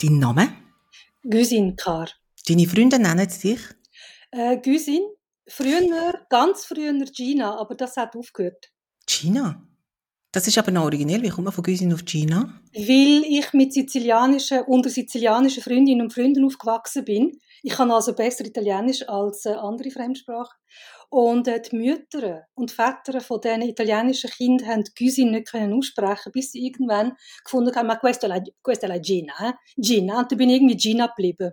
Dein Name? Güsin Kar. Deine Freunde nennen dich? Äh, Güsin. Früher, ganz früher Gina, aber das hat aufgehört. Gina? Das ist aber noch originell. Wie kommt man von Güsin auf Gina? Weil ich mit sizilianischen, unter sizilianischen Freundinnen und Freunden aufgewachsen bin. Ich kann also besser Italienisch als äh, andere Fremdsprachen. Und äh, die Mütter und Väter von diesen italienischen Kindern haben Güsin nicht können aussprechen, bis sie irgendwann gefunden haben, questa è la, questa è la Gina, eh? Gina. Und dann bin ich irgendwie Gina geblieben.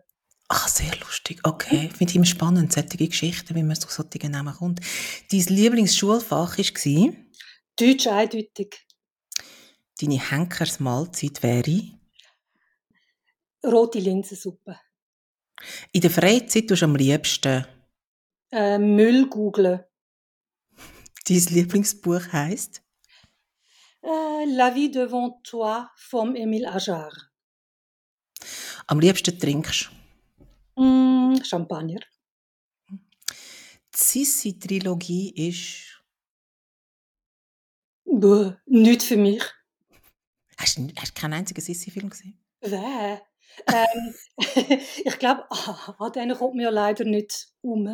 Ach, sehr lustig. Okay, finde ich immer spannend, solche Geschichten, wie man zu solchen Namen kommt. Dein Lieblingsschulfach war? Deutsch eindeutig. Deine Henkersmahlzeit wäre? Rote Linsensuppe. In der Freizeit tust du am liebsten? Äh, Müll googlen. Dein Lieblingsbuch heisst? Äh, La vie devant toi vom Emile Ajar. Am liebsten trinkst mm, Champagner. Die Sissi-Trilogie ist? Buh, nicht für mich. Hast du, hast du keinen einzigen Sissi-Film gesehen? Wer? Ähm, ich glaube, ah, an denen kommt man ja leider nicht um.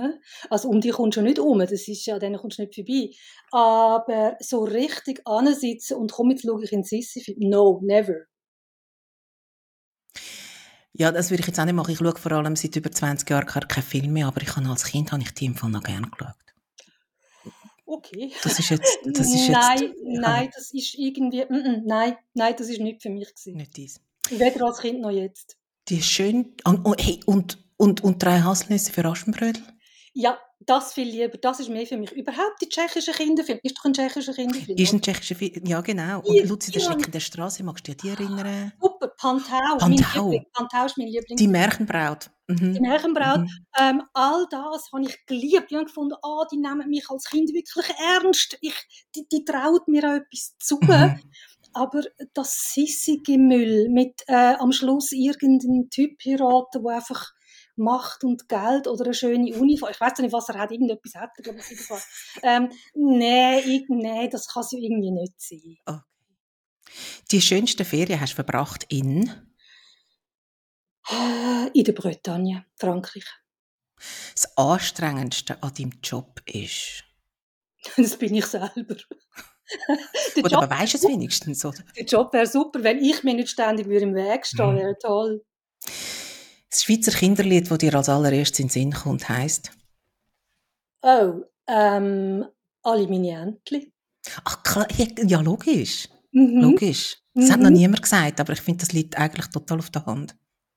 Also um die kommst du nicht um, das ist ja, an denen kommst du nicht vorbei. Aber so richtig ansitzen und komm, jetzt schaue ich in Sissi-Film. No, never. Ja, das würde ich jetzt auch nicht machen. Ich schaue vor allem seit über 20 Jahren keine Filme mehr, aber ich habe als Kind habe ich die im Fall noch gerne geschaut. Okay. Das ist jetzt, das ist jetzt nein, nein, das ist irgendwie, mm, mm, nein, nein, das ist nicht für mich gewesen. Nicht dies. Weder als Kind noch jetzt. Die ist schön, und, und, hey, und, und, und drei Haselnüsse für Aschenbrödel? Ja, das viel lieber. Das ist mehr für mich. Überhaupt die tschechische Kinderfilm. Ist doch ein tschechischer Kinderfilm. Ist ein tschechischer Film, ja genau. Und Luzi, der Schreck in der Straße, magst du dich an die erinnern? Super, Pantau. Pantau. Pantau ist mein Liebling. Die Märchenbraut. Mhm. Die Märchenbraut. Mhm. Ähm, all das habe ich geliebt. Ich habe gefunden, oh, die nehmen mich als Kind wirklich ernst. Ich, die, die traut mir auch etwas zu. Mhm. Aber das sissige Müll mit äh, am Schluss irgendeinem Typ heiraten, der einfach Macht und Geld oder eine schöne Uniform. Ich weiß nicht, was er hat. Irgendetwas hat er, glaube ich, ähm, Nein, nee, das kann es irgendwie nicht sein. Okay. Die schönste Ferien hast du verbracht in? Äh, in der Bretagne, Frankreich. Das Anstrengendste an deinem Job ist? Das bin ich selber. Aber weißt du es wenigstens, oder? Der Job wäre super, wenn ich mir nicht ständig im Weg stehen, mhm. wäre toll. Das Schweizer Kinderlied, das dir als allererstes in den Sinn kommt, heisst? Oh, ähm, alle meine Entchen. Ach, klar, ja, logisch. Mhm. Logisch. Das mhm. hat noch niemand gesagt, aber ich finde, das liegt eigentlich total auf der Hand.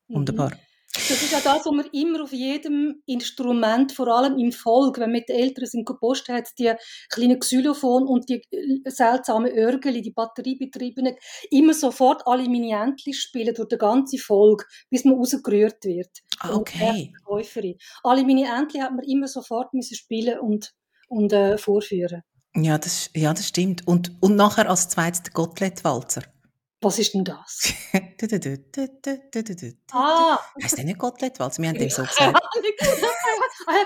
Mhm. Wunderbar. Das ist ja das, was man immer auf jedem Instrument, vor allem im Volk, wenn man mit den Eltern sind gepostet hat, die kleinen Xylophon und die äh, seltsamen Örgeli, die batteriebetriebenen, immer sofort alle Minientli spielen durch den ganzen Volk, bis man rausgerührt wird. Ah, okay. Alle Minientli hat man immer sofort müssen spielen und, und äh, vorführen. Ja, das, ja, das stimmt. Und, und nachher als zweites der Gottlet-Walzer. Was ist denn das? ah! Heißt der nicht Gottliedwalz? Wir haben dem so gesagt. ah,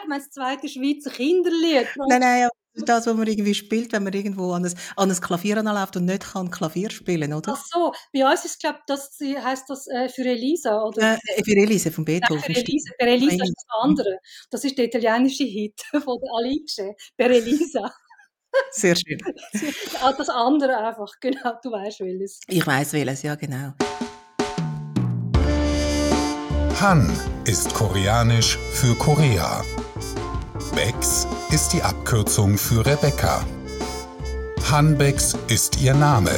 ich meine, das zweite Schweizer Kinderlied. Nein, nein, das, was man irgendwie spielt, wenn man irgendwo an ein, an ein Klavier anläuft und nicht kann Klavier spielen, oder? Ach so, bei uns ist, glaube das heißt das äh, für Elisa, oder? Äh, für Elisa von Beethoven. Nein, für Elisa, für Elisa ist das andere. Das ist der italienische Hit von der Alice, per Elisa. Sehr schön. Das andere einfach, genau, du weißt welches. Ich weiß welches, ja genau. Han ist koreanisch für Korea. Bex ist die Abkürzung für Rebecca. Hanbex ist ihr Name.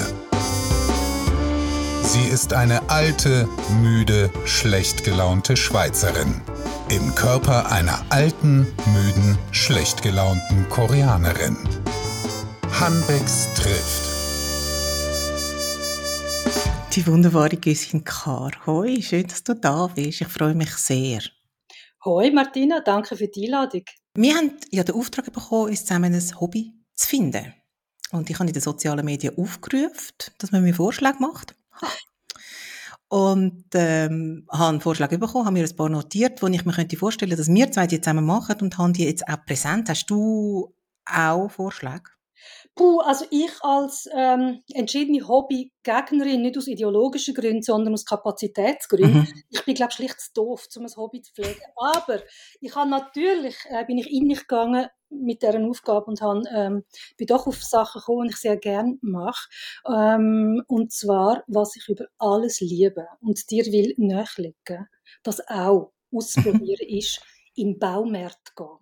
Sie ist eine alte, müde, schlecht gelaunte Schweizerin. Im Körper einer alten, müden, schlecht gelaunten Koreanerin. Hanbecks trifft. Die wunderbare Güssin Kar. Hoi, schön, dass du da bist. Ich freue mich sehr. Hoi Martina, danke für die Einladung. Wir haben ja den Auftrag bekommen, uns zusammen ein Hobby zu finden. Und ich habe in den sozialen Medien aufgerufen, dass man mir Vorschläge macht. Und ähm, habe einen Vorschlag bekommen, habe mir ein paar notiert, wo ich mir könnte vorstellen dass wir zwei die zusammen machen und haben die jetzt auch präsent. Hast du auch Vorschläge? Puh, also ich als ähm, entschiedene Hobbygegnerin, nicht aus ideologischen Gründen, sondern aus Kapazitätsgründen, mhm. ich bin, glaube schlicht zu doof, um ein Hobby zu pflegen. Aber ich habe natürlich, äh, bin ich in mich gegangen mit deren Aufgabe und habe, ähm, bin doch auf Sachen gekommen, die ich sehr gerne mache. Ähm, und zwar, was ich über alles liebe und dir will nachlegen, das auch ausprobieren ist, in Baumärkte gehen.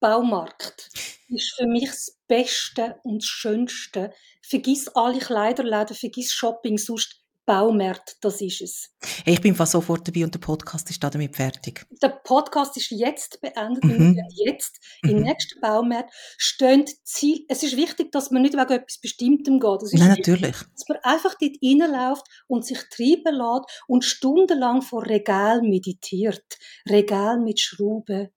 Baumarkt ist für mich das Beste und das Schönste. Vergiss alle Kleiderläden, vergiss Shopping, sonst Baumärkte, das ist es. Hey, ich bin fast sofort dabei und der Podcast ist damit fertig. Der Podcast ist jetzt beendet. Mhm. Jetzt mhm. im nächsten Baumarkt stehen Ziel. Es ist wichtig, dass man nicht wegen etwas Bestimmtem geht. Ist Nein, wichtig, natürlich. Dass man einfach dort reinläuft und sich treiben lässt und stundenlang vor Regal meditiert. Regal mit Schrauben,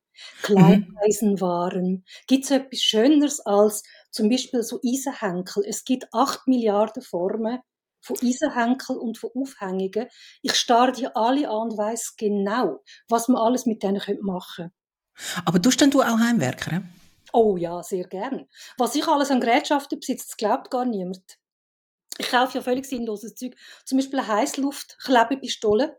Kleineisenwaren. Mhm. Gibt es etwas Schöneres als zum Beispiel so Eisenhenkel? Es gibt acht Milliarden Formen von Eisenhenkel und von Aufhängungen. Ich starre die alle an und weiss genau, was man alles mit denen machen könnte. Aber tust denn du auch Heimwerker? Oh ja, sehr gern. Was ich alles an Gerätschaften besitze, das glaubt gar niemand. Ich kaufe ja völlig sinnloses Zeug. Zum Beispiel eine Heißluft-Klebepistole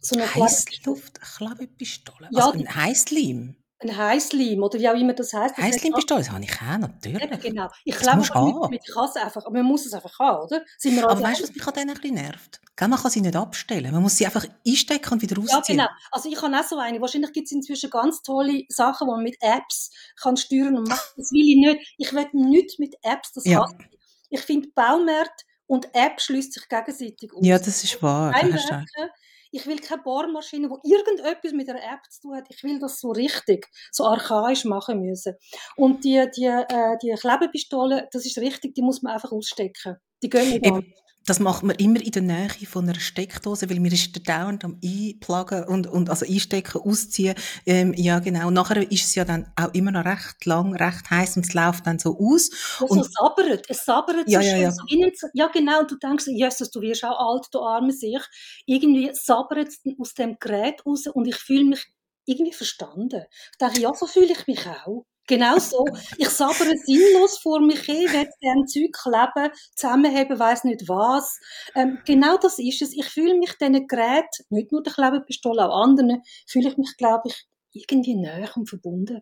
so eine Heißluft-Klebepistole? Ja, also ein Heißleim? Ein Heißleim, oder wie auch immer das heisst. Heißleimpistole, das habe ich auch, natürlich. Ja, genau. Ich glaube nicht mit Kasse einfach, aber man muss es einfach haben, oder? aber also weißt du, was mich an denen ein bisschen nervt? Man kann sie nicht abstellen. Man muss sie einfach einstecken und wieder rausziehen. Ja, genau. Also ich habe auch so eine. Wahrscheinlich gibt es inzwischen ganz tolle Sachen, die man mit Apps kann steuern und machen. Das will ich nicht. Ich will nicht mit Apps, das ja. Ich finde, Baumärkte und App schließt sich gegenseitig aus. Ja, das ist wahr. Ich will keine Bohrmaschine, wo irgendetwas mit einer App zu tun hat. Ich will das so richtig, so archaisch machen müssen. Und die, die, äh, die Klebepistole, das ist richtig, die muss man einfach ausstecken. Die gehen nicht das macht man immer in der Nähe von einer Steckdose, weil mir ist der dauernd am Einplagen und, und also einstecken, ausziehen. Ähm, ja, genau. Nachher ist es ja dann auch immer noch recht lang, recht heiß und es läuft dann so aus. Ja, und so sabbert. Es sabbert ja, ja, ja. So innen, ja, genau. Und du denkst, Jesus, du wirst auch alt, du arme sich. Irgendwie sabbert es aus dem Gerät raus und ich fühle mich irgendwie verstanden. Ich denke, ja, so fühle ich mich auch. Genau so. Ich sabbere sinnlos vor mich hin, werde an Zeug kleben, zusammenheben, weiss nicht was. Ähm, genau das ist es. Ich fühle mich diesen Geräten, nicht nur der Klebepistole, auch anderen, fühle ich mich, glaube ich, irgendwie näher und verbunden.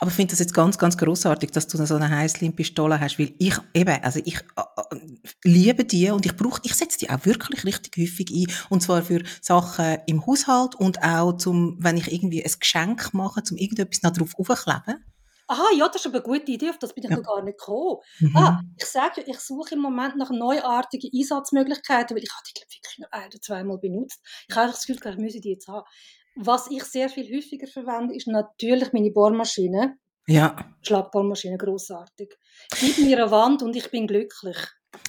Aber ich finde das jetzt ganz, ganz großartig, dass du so eine Heißlim-Pistole hast, weil ich eben, also ich äh, äh, liebe die und ich brauche, ich setze die auch wirklich richtig häufig ein und zwar für Sachen im Haushalt und auch zum, wenn ich irgendwie ein Geschenk mache, zum irgendetwas noch drauf aufkleben aha, ja, das ist aber eine gute Idee, auf das bin ich ja. noch gar nicht gekommen. Mhm. Ah, ich sage ich suche im Moment nach neuartigen Einsatzmöglichkeiten, weil ich habe die, glaube wirklich nur ein oder zweimal benutzt. Ich habe das Gefühl, ich müsse die jetzt haben. Was ich sehr viel häufiger verwende, ist natürlich meine Bohrmaschine. Ja. Schlagbohrmaschine, grossartig. Gib mir eine Wand und ich bin glücklich.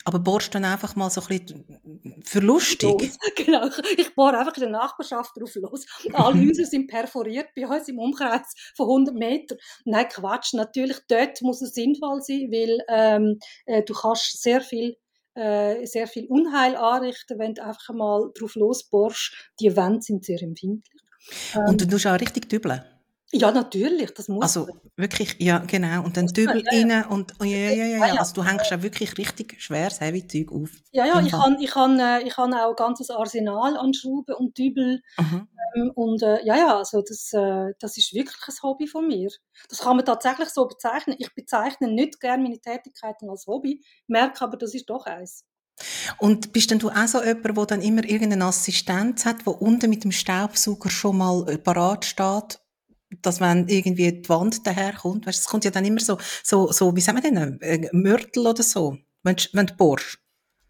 Aber bohrst du dann einfach mal so ein bisschen für lustig? Genau, ich bohre einfach in der Nachbarschaft drauf los. Alle Häuser sind perforiert bei uns im Umkreis von 100 Metern. Nein, Quatsch, natürlich, dort muss es sinnvoll sein, weil ähm, äh, du kannst sehr viel äh, sehr viel Unheil anrichten, wenn du einfach mal drauf losbohrst. Die Wände sind sehr empfindlich. Ähm, und du tust auch richtig dübeln? Ja, natürlich, das muss Also wirklich, ja, genau. Und dann Dübel ja, rein und oh, ja, ja, ja, ja, Also du hängst auch wirklich richtig schweres Heavy-Zeug auf. Ja, ja, ich habe ich han, äh, ich han auch ein ganzes Arsenal an Schrauben und Dübel. Mhm. Ähm, und äh, ja, ja, also das, äh, das ist wirklich ein Hobby von mir. Das kann man tatsächlich so bezeichnen. Ich bezeichne nicht gerne meine Tätigkeiten als Hobby, merke aber, das ist doch eins. Und bist denn du auch so jemand, der dann immer irgendeine Assistenz hat, der unten mit dem Staubsauger schon mal parat steht dass wenn irgendwie die Wand daherkommt, weißt, es kommt ja dann immer so, so, so, wie sagen wir denn, äh, Mörtel oder so, wenn, wenn du bohrst.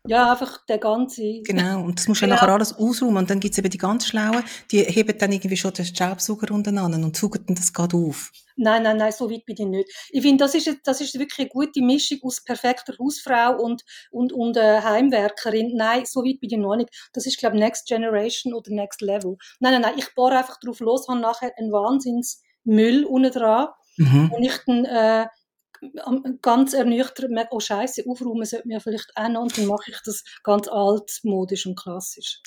Ja, einfach der ganze. Genau, und das musst du ja nachher alles ausräumen. Und dann gibt's eben die ganz Schlauen, die heben dann irgendwie schon den Staubsauger unten an und saugen das gerade auf. Nein, nein, nein, so weit bin ich nicht. Ich finde, das ist, das ist wirklich eine gute Mischung aus perfekter Hausfrau und, und, und äh, Heimwerkerin. Nein, so weit bin ich noch nicht. Das ist, glaube ich, Next Generation oder Next Level. Nein, nein, nein, ich bohre einfach drauf los, habe nachher einen Wahnsinnsmüll unten dran. Mhm. Und ich dann, äh, ganz ernüchtert merke, oh Scheiße, aufräumen sollte mir vielleicht auch noch und dann mache ich das ganz altmodisch und klassisch.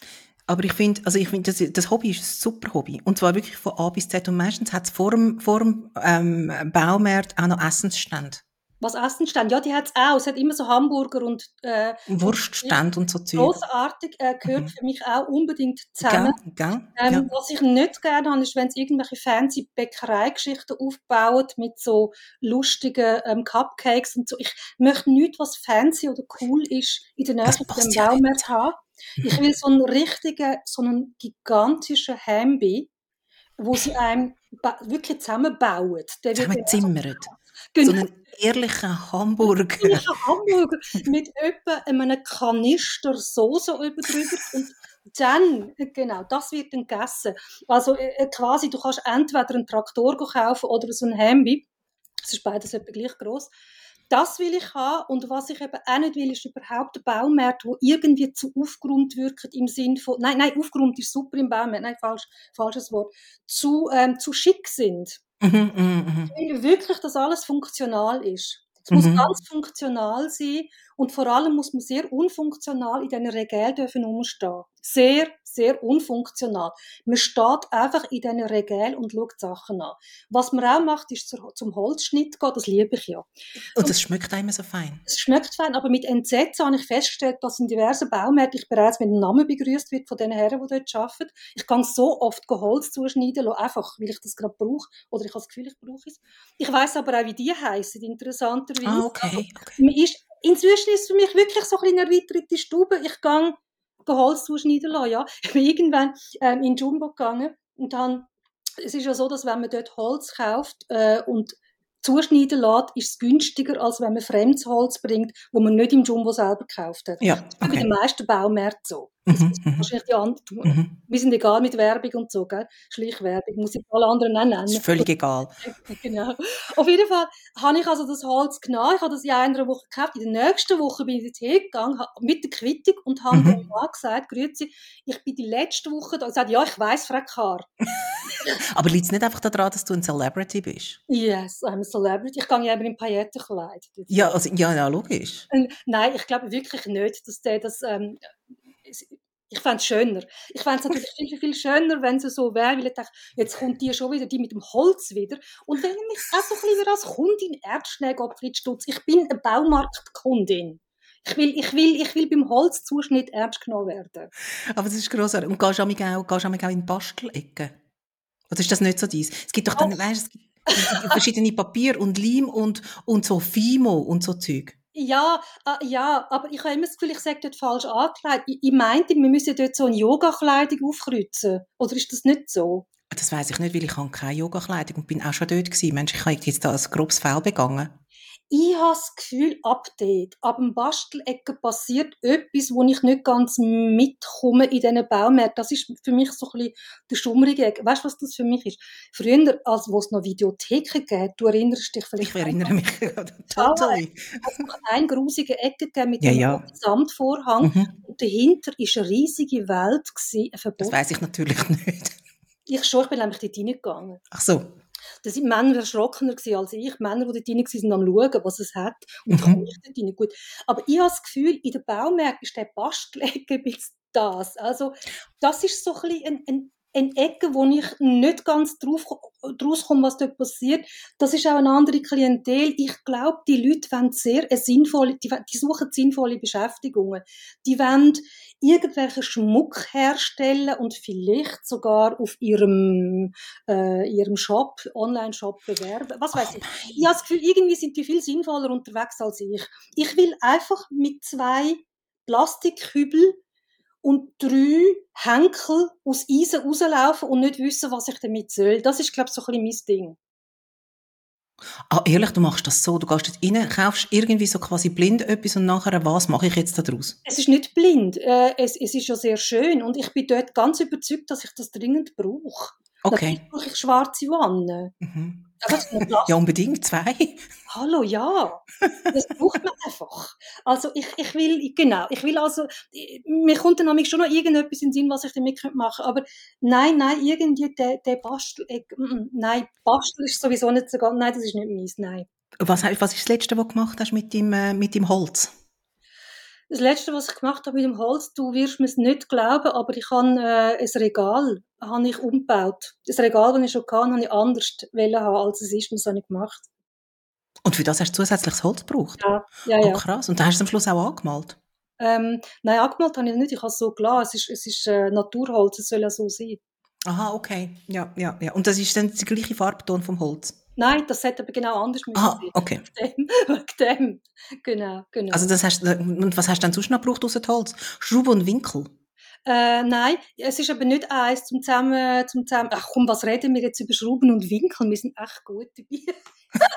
Aber ich finde, also ich finde, das, das, Hobby ist ein super Hobby. Und zwar wirklich von A bis Z. Und meistens hat es vor dem, vor dem ähm, Baumarkt auch noch Essensstände. Was Essenstände? Ja, die hat es auch. Es hat immer so Hamburger und äh, Wurststände und so Zeug. Großartig äh, gehört mhm. für mich auch unbedingt zusammen. Gell, gell, ähm, ja. Was ich nicht gerne habe, ist, wenn sie irgendwelche fancy Bäckereigeschichten aufbauen mit so lustigen ähm, Cupcakes und so. Ich möchte nichts, was fancy oder cool ist, in der Nähe von dem Baumarkt haben. Ich will so einen richtigen, so einen gigantischen Hambi, wo sie einem wirklich zusammenbauen. Der Zusammenzimmert. Genau. So einen ehrlichen Hamburger. Ehrlichen Hamburger mit etwa einem Kanister Soße über drüber und dann, genau, das wird dann gegessen. Also äh, äh, quasi, du kannst entweder einen Traktor kaufen oder so ein Hembi. Das ist beides etwa gleich groß. Das will ich haben und was ich eben auch nicht will, ist überhaupt ein Baumarkt, wo irgendwie zu aufgeräumt wirkt im Sinn von, nein, nein, aufgeräumt ist super im Baumarkt, nein, falsch, falsches Wort, zu, ähm, zu schick sind. Mhm, mh, mh. Ich will wirklich, dass alles funktional ist. Es muss mhm. ganz funktional sein und vor allem muss man sehr unfunktional in diesen Regalen dürfen umstehen. Sehr, sehr unfunktional. Man steht einfach in diesen Regalen und schaut Sachen an. Was man auch macht, ist zum Holzschnitt gehen, das liebe ich ja. Und das schmeckt immer so fein. Es schmeckt fein, aber mit Entsetzen habe ich festgestellt, dass in diversen Baumärkten ich bereits mit dem Namen begrüßt wird von den Herren, die dort arbeiten. Ich kann so oft Holz zuschneiden lassen, einfach, weil ich das gerade brauche oder ich habe das Gefühl, ich brauche es. Ich weiß aber auch, wie die heißen, interessanterweise. Ah, okay. okay. Man ist inzwischen ist es für mich wirklich so ein eine erweiterte Stube. Ich gehe Holz zuschneiden lassen, ja. Ich bin irgendwann ähm, in Jumbo gegangen und dann, es ist ja so, dass wenn man dort Holz kauft äh, und zuschneiden lässt, ist es günstiger, als wenn man fremdes Holz bringt, wo man nicht im Jumbo selber gekauft hat. Ja, okay. Das ist bei den meisten Baumärkten so. Mhm, mhm, wahrscheinlich die anderen. Mhm. Wir sind egal mit Werbung und so, gell? Schleichwerbung, muss ich alle anderen auch nennen. Ist völlig egal. genau. Auf jeden Fall habe ich also das Holz genommen. Ich habe das in einer Woche gekauft. In der nächsten Woche bin ich dorthin gegangen mit der Quittung und habe mhm. dem Mann gesagt, grüezi, ich bin die letzte Woche da. Er sagt, ja, ich weiss, Frau Karr. Aber liegt es nicht einfach daran, dass du ein Celebrity bist? Yes, I'm a celebrity. Ich gehe ja eben im Paillettenkleid. Ja, also, ja, ja, logisch. Nein, ich glaube wirklich nicht, dass der das... Ähm, ich fände es schöner. Ich fände es natürlich viel, viel schöner, wenn es so wäre, weil ich dachte, jetzt kommt die schon wieder, die mit dem Holz wieder. Und wenn ich auch so ein bisschen als Kundin ernst nehme, Gottfried Stutz, ich bin eine Baumarktkundin. Ich will, ich will, ich will beim Holzzuschnitt ernst genommen werden. Aber das ist grossartig. Und gehst du auch, gehst auch in Bastelecke? Oder ist das nicht so dies? Es gibt doch dann, weißt, es gibt verschiedene Papier und Leim und, und so Fimo und so Zeug. Ja, äh, ja, aber ich habe immer das Gefühl, ich sage dort falsch angekleidet. Ich, ich meinte, wir müssen dort so eine Yoga-Kleidung aufkreuzen. Oder ist das nicht so? Das weiß ich nicht, weil ich habe keine Yoga-Kleidung und bin auch schon dort gewesen. Mensch, ich habe jetzt da ein grobes Fehl begangen ich habe das Gefühl, ab dort, ab dem Bastelecken passiert etwas, wo ich nicht ganz mitkomme in diesen Baumärkten. Das ist für mich so ein bisschen der schummrige Ecke. Weißt du, was das für mich ist? Früher, als wo es noch Videotheken gab, du erinnerst dich vielleicht. Ich erinnere mich total. Es noch eine grusige Ecke gegeben mit ja, einem ja. Samtvorhang. Mhm. Und dahinter war eine riesige Welt. Gewesen, das weiß ich natürlich nicht. Ich schon, ich bin nämlich dort reingegangen. Ach so. Da sind Männer erschrockener als ich. Männer, die dort rein waren, am schauen, was es hat. Und mhm. ich dort rein. Gut. Aber ich habe das Gefühl, in den Baumärkten ist der Bastelecke ein bisschen das. Also, das ist so ein ein, ein eine Ecke, wo ich nicht ganz drauf, draus komme, was dort passiert. Das ist auch eine andere Klientel. Ich glaube, die Leute wollen sehr eine sinnvolle, die, die suchen sinnvolle Beschäftigungen. Die wollen irgendwelchen Schmuck herstellen und vielleicht sogar auf ihrem, äh, ihrem Shop, Online-Shop bewerben. Was weiß ich. Ich habe das Gefühl, irgendwie sind die viel sinnvoller unterwegs als ich. Ich will einfach mit zwei Plastikhübel und drei Henkel aus Eisen rauslaufen und nicht wissen, was ich damit soll. Das ist, glaube ich, so ein bisschen mein Ding. Ah, ehrlich, du machst das so, du gehst dort rein, kaufst irgendwie so quasi blind etwas und nachher, was mache ich jetzt daraus? Es ist nicht blind, äh, es, es ist ja sehr schön und ich bin dort ganz überzeugt, dass ich das dringend brauche. Okay. Natürlich brauche ich schwarze Wannen. Mhm. Ja, unbedingt, zwei. Hallo, ja. Das braucht man einfach. Also ich, ich will, genau, ich will also, mir kommt dann nämlich schon noch irgendetwas in den Sinn, was ich damit machen könnte. Aber nein, nein, irgendwie der, der Bastel, äh, nein, Bastel ist sowieso nicht so ganz, nein, das ist nicht meins, nein. Was, was ist das Letzte, was du gemacht hast mit dem, äh, mit dem Holz? Das Letzte, was ich gemacht habe mit dem Holz, du wirst mir es nicht glauben, aber ich habe äh, ein Regal habe ich umgebaut. Das Regal, das ich schon hatte, habe ich anders haben, als es ist, und das habe ich gemacht. Und für das hast du zusätzliches Holz gebraucht? Ja, ja, Oh, ja. krass. Und dann hast du es am Schluss auch angemalt? Ähm, nein, angemalt habe ich nicht, ich habe es so gelassen. Es ist, es ist äh, Naturholz, es soll ja so sein. Aha, okay. Ja, ja, ja. Und das ist dann der gleiche Farbton vom Holz? Nein, das hätte aber genau anders müssen Ah, okay. Wegen dem, dem. Genau, genau. Also das hast, und was hast du dann sonst noch gebraucht außer Holz? Schraube und Winkel? Äh, nein, es ist aber nicht eins zum zusammen, zum zusammen. Ach komm, was reden wir jetzt über Schrauben und Winkel? Wir sind echt gut dabei.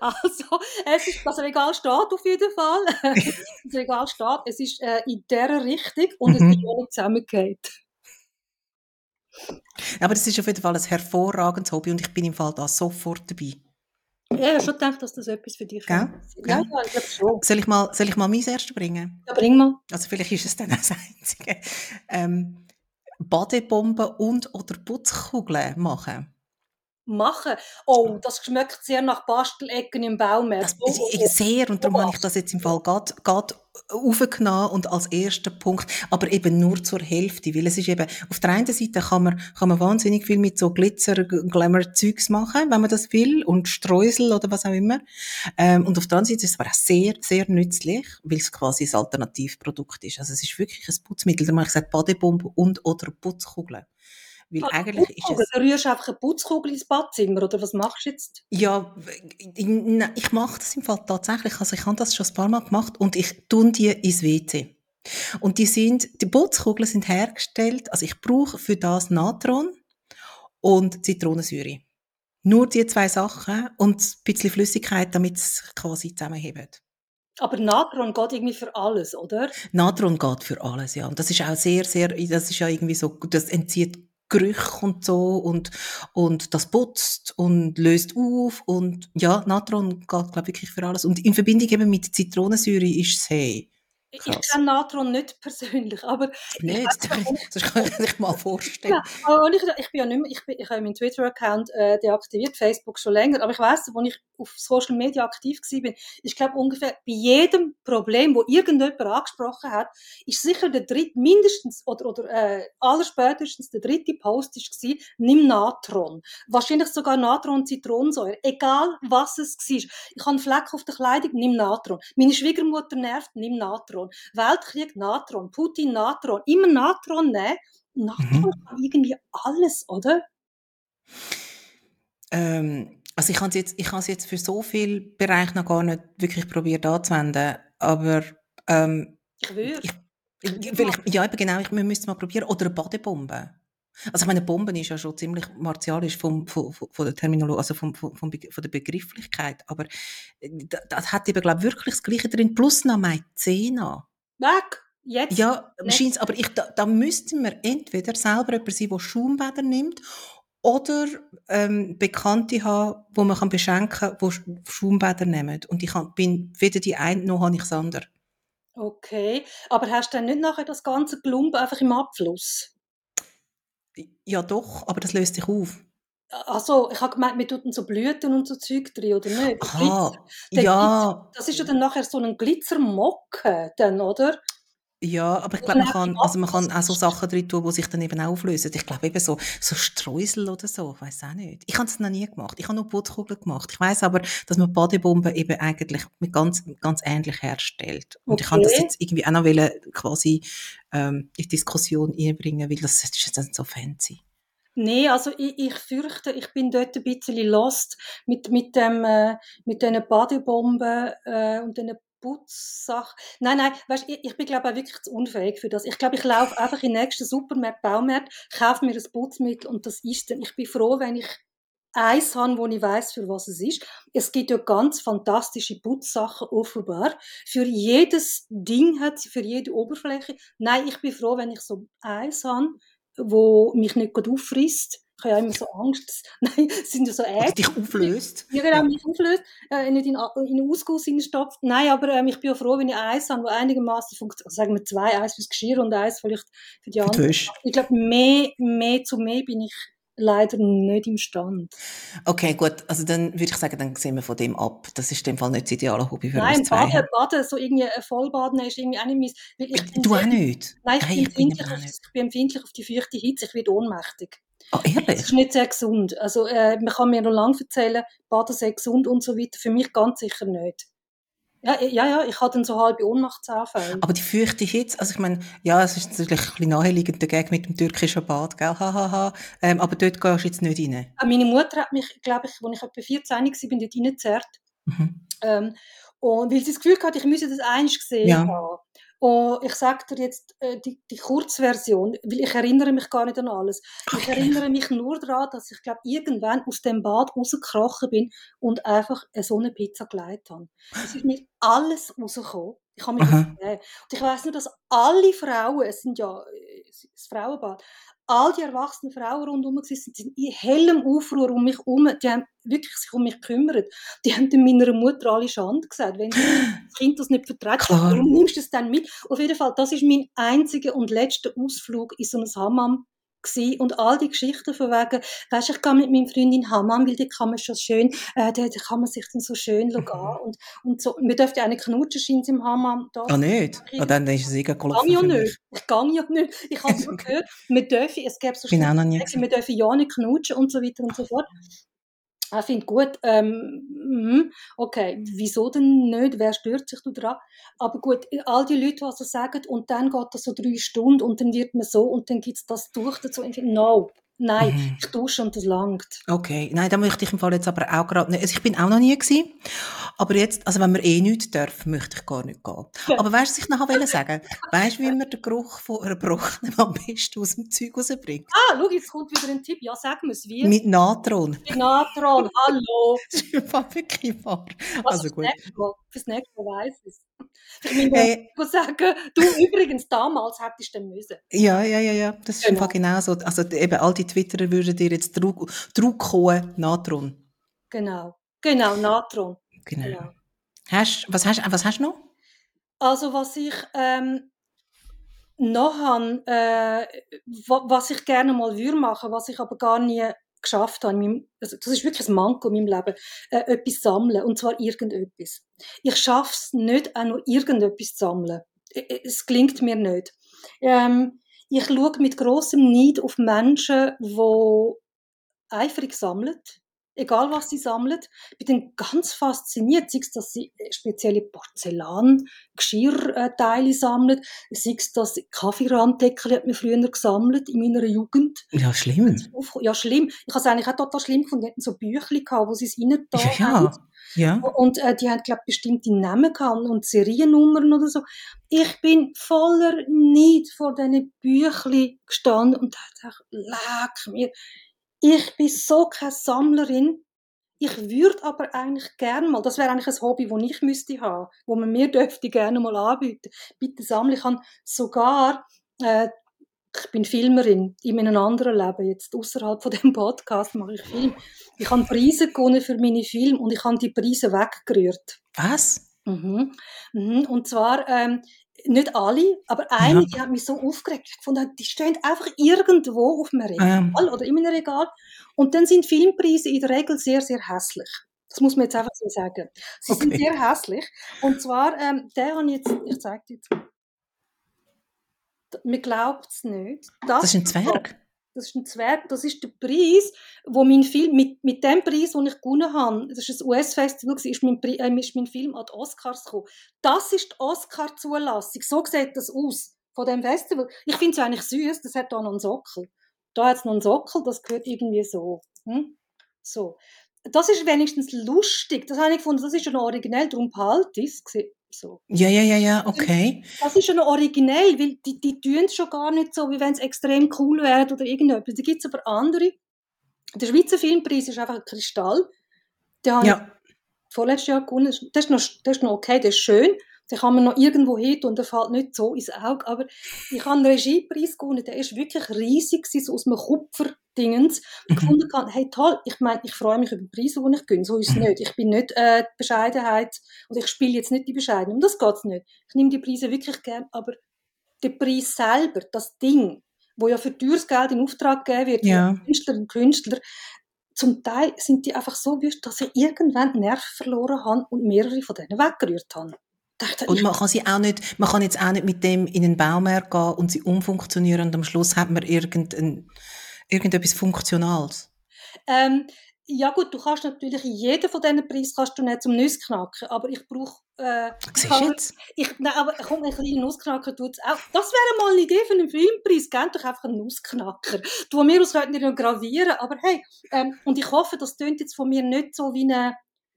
also, es ist, das Regal steht auf jeden Fall. das Regal steht. Es ist äh, in dieser Richtung und es Mhm. ist auch nicht zusammengeht. Aber das ist auf jeden Fall ein hervorragendes Hobby und ich bin im Fall da sofort dabei. Ja, ich habe schon gedacht, dass das etwas für dich könnte. Ja, ja, ich glaube schon. Soll ich mal, soll ich mal mein erstes bringen? Ja, bring mal. Also vielleicht ist es dann das Einzige. Ähm, Badebomben und oder Putzkugeln machen. Machen. Oh, das schmeckt sehr nach Bastelecken im. Das Oh, ist oh, oh. sehr und darum habe ich das jetzt im Fall gerade gerade aufgenommen und als ersten Punkt, aber eben nur zur Hälfte, weil es ist eben, auf der einen Seite kann man, kann man wahnsinnig viel mit so Glitzer, Glamour-Zeugs machen, wenn man das will, und Streusel oder was auch immer. Ähm, und auf der anderen Seite ist es aber auch sehr, sehr nützlich, weil es quasi ein Alternativprodukt ist. Also es ist wirklich ein Putzmittel, darum habe ich gesagt Badebombe und oder Putzkugeln. Weil Ah, eigentlich ist es... Du rührst einfach eine Putzkugel ins Badzimmer, oder was machst du jetzt? Ja, ich, mache das im Fall tatsächlich. Also ich habe das schon ein paar Mal gemacht und ich tue die ins WC. Und die sind, die Putzkugeln sind hergestellt, also ich brauche für das Natron und Zitronensäure. Nur die zwei Sachen und ein bisschen Flüssigkeit, damit es quasi zusammenhebt. Aber Natron geht irgendwie für alles, oder? Natron geht für alles, ja. Und das ist auch sehr, sehr, das ist ja irgendwie so, das entzieht Gerüche und so und, und das putzt und löst auf und ja, Natron geht, glaube ich, wirklich für alles. Und in Verbindung eben mit Zitronensäure ist es hey. Ich Krass. kenne Natron nicht persönlich, aber Nicht? Das kann ich sich mal vorstellen. Ja, aber ich, ich bin ja nicht mehr, ich, bin, ich habe meinen Twitter-Account äh, deaktiviert, Facebook schon länger, aber ich weiss, als ich auf Social Media aktiv war, ich glaube ungefähr bei jedem Problem, wo irgendjemand angesprochen hat, ist sicher der dritte, mindestens oder, oder äh, allerspätestens der dritte Post ist gewesen, nimm Natron. Wahrscheinlich sogar Natron Zitronensäure, egal was es war. Ich habe einen Fleck auf der Kleidung, nimm Natron. Meine Schwiegermutter nervt, nimm Natron. Weltkrieg, Natron. Putin, Natron. Immer Natron nehmen. Natron Mhm. kann irgendwie alles, oder? Ähm, also ich habe es jetzt, ich jetzt für so viele Bereiche noch gar nicht wirklich probiert anzuwenden, aber ähm, Ich würde. ich, ich, weil ich, ja, eben genau, ich, wir müssen es mal probieren. Oder eine Badebombe. Also ich meine, Bomben ist ja schon ziemlich martialisch vom, von, von der Terminologie, also vom, vom, von der Begrifflichkeit, aber äh, das, das hat eben, glaube ich, wirklich das Gleiche drin, plus noch Maizena. Weg! Jetzt! Ja, Nicht. scheint's, aber ich, da, da müssten wir entweder selber jemand sein, der Schaumbäder nimmt, oder ähm, Bekannte haben, wo man kann beschenken kann, die Sch- Schaumbäder nehmen. Und ich hab- bin weder die eine noch habe ich das andere. Okay. Aber hast du dann nicht nachher das ganze Klump einfach im Abfluss? Ja doch, aber das löst sich auf. Also, ich habe gemeint, wir tun so Blüten und so Zeug drin, oder nicht? Aha, Glitzer. Ja, Das ist ja dann nachher so ein Glitzermocken, dann, oder? Ja, aber ich glaube, man kann, also man kann auch so Sachen drin tun, die sich dann eben auch auflösen. Ich glaube eben so, so Streusel oder so, ich weiß auch nicht. Ich habe es noch nie gemacht. Ich habe nur Putzkugeln gemacht. Ich weiß aber, dass man Badebomben eben eigentlich mit ganz, ganz ähnlich herstellt. Und ich habe das Okay. jetzt irgendwie auch noch wollen, quasi ähm, in die Diskussion einbringen, weil das, das ist jetzt so fancy. Nee, also ich, ich fürchte, ich bin dort ein bisschen lost mit, mit, dem, äh, mit diesen Badebomben äh, und diesen Putzsachen. Nein, nein, weißt, ich, ich bin glaube auch wirklich zu unfähig für das. Ich glaube, ich laufe einfach in den nächsten Supermarkt, Baumarkt, kaufe mir ein Putzmittel und das ist dann. Ich bin froh, wenn ich eins habe, wo ich weiß, für was es ist. Es gibt ja ganz fantastische Putzsachen offenbar. Für jedes Ding hat sie, für jede Oberfläche. Nein, ich bin froh, wenn ich so eins habe, wo mich nicht gut auffrisst. Ich habe ja immer so Angst. Nein, es sind ja so Äste. dich auflöst. Ja, genau, mich auflöst, äh, nicht in, in einen Ausguss hineinstopft. Nein, aber ähm, ich bin auch froh, wenn ich eins habe, wo einigermaßen funktioniert. Also sagen wir zwei, eins fürs Geschirr und eins vielleicht für die anderen. Ich glaube, mehr, mehr zu mehr bin ich leider nicht imstand. Okay, gut. Also dann würde ich sagen, dann sehen wir von dem ab. Das ist in dem Fall nicht das ideale Hobby für Nein, uns zwei. Baden, Baden, so irgendwie ein Vollbaden ist irgendwie auch nicht mein, Du auch nicht? Nein, ich, Hey, bin ich bin empfindlich ich bin empfindlich auf die feuchte Hitze, ich werde ohnmächtig. Oh, ehrlich? Das ist nicht sehr gesund. Also, äh, man kann mir noch lange erzählen, Baden sei gesund und so weiter. Für mich ganz sicher nicht. Ja, ja, ja, ich hatte dann so halbe Ohnmachtsanfälle. Aber die fürchte ich jetzt, also ich meine, ja, es ist natürlich ein bisschen naheliegend dagegen mit dem türkischen Bad, gell, hahaha, ähm, aber dort gehst du jetzt nicht rein. Äh, meine Mutter hat mich, glaube ich, als ich etwa 14 war, bin dort reingezerrt. Mhm. Ähm, und weil sie das Gefühl hatte, ich müsse das eins gesehen ja. haben. Und ich sage dir jetzt äh, die, die Kurzversion, weil ich erinnere mich gar nicht an alles. Okay. Ich erinnere mich nur daran, dass ich glaube irgendwann aus dem Bad rausgekrochen bin und einfach so eine Pizza geleitet habe. Es ist mir alles rausgekommen. Ich habe mich Und ich weiß nur, dass alle Frauen, es sind ja äh, das Frauenbad, all die erwachsenen Frauen rundherum sind in hellem Aufruhr um mich herum. Die haben wirklich sich um mich gekümmert. Die haben dann meiner Mutter alle Schande gesagt. Wenn das Kind das nicht verträgt, warum nimmst du es dann mit? Auf jeden Fall, das ist mein einziger und letzter Ausflug in so ein Hammam gewesen. und all die Geschichten von wegen, weißt, ich gehe mit meinem Freundin Hammam, weil die kann man schon schön, äh, da, da kann man sich dann so schön mhm. und, und so. Wir dürfen ja auch nicht knutschen, scheint im Hammam. Da. Ah, nicht? Ah, dann ist es eh. Ich ja nicht. Ich gehe ja nicht. Ich habe nur gehört, wir dürfen, es gäbe so Schlimme, wir dürfen ja nicht knutschen und so weiter und so fort. Ich finde gut, ähm, mhm, okay, wieso denn nicht? Wer stört sich daran? Aber gut, all die Leute, die so sagen, und dann geht das so drei Stunden und dann wird man so und dann gibt es das durch dazu. No, Nein, mhm. ich dusche und das langt. Okay, nein, da möchte ich im Fall jetzt aber auch gerade nicht. Also ich bin auch noch nie gewesen, aber jetzt, also wenn man eh nichts darf, möchte ich gar nicht gehen. Aber weißt du, was ich nachher sagen Weißt du, wie man den Geruch von einer Brochenen am besten aus dem Zeug rausbringt? Ah, schau, jetzt kommt wieder ein Tipp. Ja, sag mir es, wie? Mit Natron. Mit Natron, hallo. das ist wirklich wahr. Also gut. Fürs nächste Mal weiss ich es. Ich hey. sagen, du übrigens, damals hättest du müssen. Ja, ja, ja, ja, das ist genau. einfach genau so. Also eben, all die Twitterer würden dir jetzt Druck kommen, Natron. Genau, genau, Natron. Genau. genau. Hast, was, hast, was hast du noch? Also was ich ähm, noch habe, äh, was ich gerne mal würde machen, was ich aber gar nie geschafft habe, meinem, also das ist wirklich ein Manko in meinem Leben, äh, etwas sammeln, und zwar irgendetwas. Ich schaffe es nicht, auch nur irgendetwas zu sammeln. Es klingt mir nicht. Ähm, ich schaue mit großem Neid auf Menschen, die eifrig sammeln, egal was sie sammeln. Ich bin dann ganz fasziniert, sei es, dass sie äh, spezielle Porzellan-Geschirrteile sammeln, sei es, dass sie Kaffeerahmdeckel hat man früher gesammelt in meiner Jugend. Ja, schlimm. Ja, schlimm. Ich habe es eigentlich auch total schlimm gefunden. Die hatten so Büchli gehabt, wo sie es rein ja, ja. Ja. Und äh, die haben, glaube ich, bestimmte Namen gehabt und Seriennummern oder so. Ich bin voller Neid vor diesen Büchli gestanden und dachte, leck mir, ich bin so keine Sammlerin. Ich würde aber eigentlich gerne mal, das wäre eigentlich ein Hobby, das ich müsste haben, wo man mir dürfte gerne mal anbieten. Bitte sammle. Ich kann sogar, äh, ich bin Filmerin in meinem anderen Leben, jetzt außerhalb von dem Podcast mache ich Film. Ich habe Preise gewonnen für meine Filme und ich habe die Preise weggerührt. Was? Mhm. Mhm. Und zwar ähm, nicht alle, aber eine, ja. die hat mich so aufgeregt. Ich fand, die stehen einfach irgendwo auf einem Regal ähm. oder in einem Regal. Und dann sind Filmpreise in der Regel sehr, sehr hässlich. Das muss man jetzt einfach so sagen. Sie okay. sind sehr hässlich. Und zwar, ähm, der habe ich jetzt, ich zeige dir jetzt. Man glaubt es nicht. Das, das ist ein Zwerg das ist ein Zwerg, das ist der Preis, wo mein Film, mit, mit dem Preis, den ich gewonnen habe, das ist ein US-Festival, ist mein, äh, ist mein Film an die Oscars gekommen. Das ist die Oscar-Zulassung. So sieht das aus, von dem Festival. Ich finde es eigentlich süß, das hat da noch einen Sockel. Da hat es noch einen Sockel, das gehört irgendwie so. Hm? So. Das ist wenigstens lustig. Das habe ich gefunden, das ist schon originell, darum behalte ich es. So. Ja, ja, ja, ja, okay. Das ist schon originell, weil die, die tun es schon gar nicht so, wie wenn es extrem cool wäre oder irgendetwas. Da gibt es aber andere. Der Schweizer Filmpreis ist einfach ein Kristall. Den habe ja. ich vorletztes Jahr gewonnen. Das ist, noch, das ist noch okay, der ist schön. Den kann man noch irgendwo hin und der fällt nicht so ins Auge. Aber ich habe einen Regiepreis gewonnen, der ist wirklich riesig, so aus einem Kupferdingens. Mhm. gefunden habe, hey toll, ich meine, ich freue mich über die Preise, die ich gewinne. So ist es nicht. Ich bin nicht äh, die Bescheidenheit und ich spiele jetzt nicht die Bescheidenheit. Um das geht es nicht. Ich nehme die Preise wirklich gern, aber der Preis selber, das Ding, wo ja für teures Geld in Auftrag gegeben wird, ja. Künstler und Künstler, zum Teil sind die einfach so wüst, dass ich irgendwann Nerven verloren habe und mehrere von denen weggerührt habe. Dachte, und man kann sie auch nicht, man kann jetzt auch nicht mit dem in den Baumarkt gehen und sie umfunktionieren und am Schluss hat man irgendeinen Irgendetwas Funktionales? Ähm, ja gut, du kannst natürlich jeden von diesen Preisen kannst du nicht zum Nussknacken, aber ich brauche äh, Siehst du jetzt? Ich, nein, aber komm, ein kleiner Nussknacker tut's auch. Das wäre mal eine Idee für einen Filmpreis. Gebt doch einfach einen Nussknacker. Du, mir aus könnten noch gravieren, aber hey, ähm, und ich hoffe, das tönt jetzt von mir nicht so wie eine,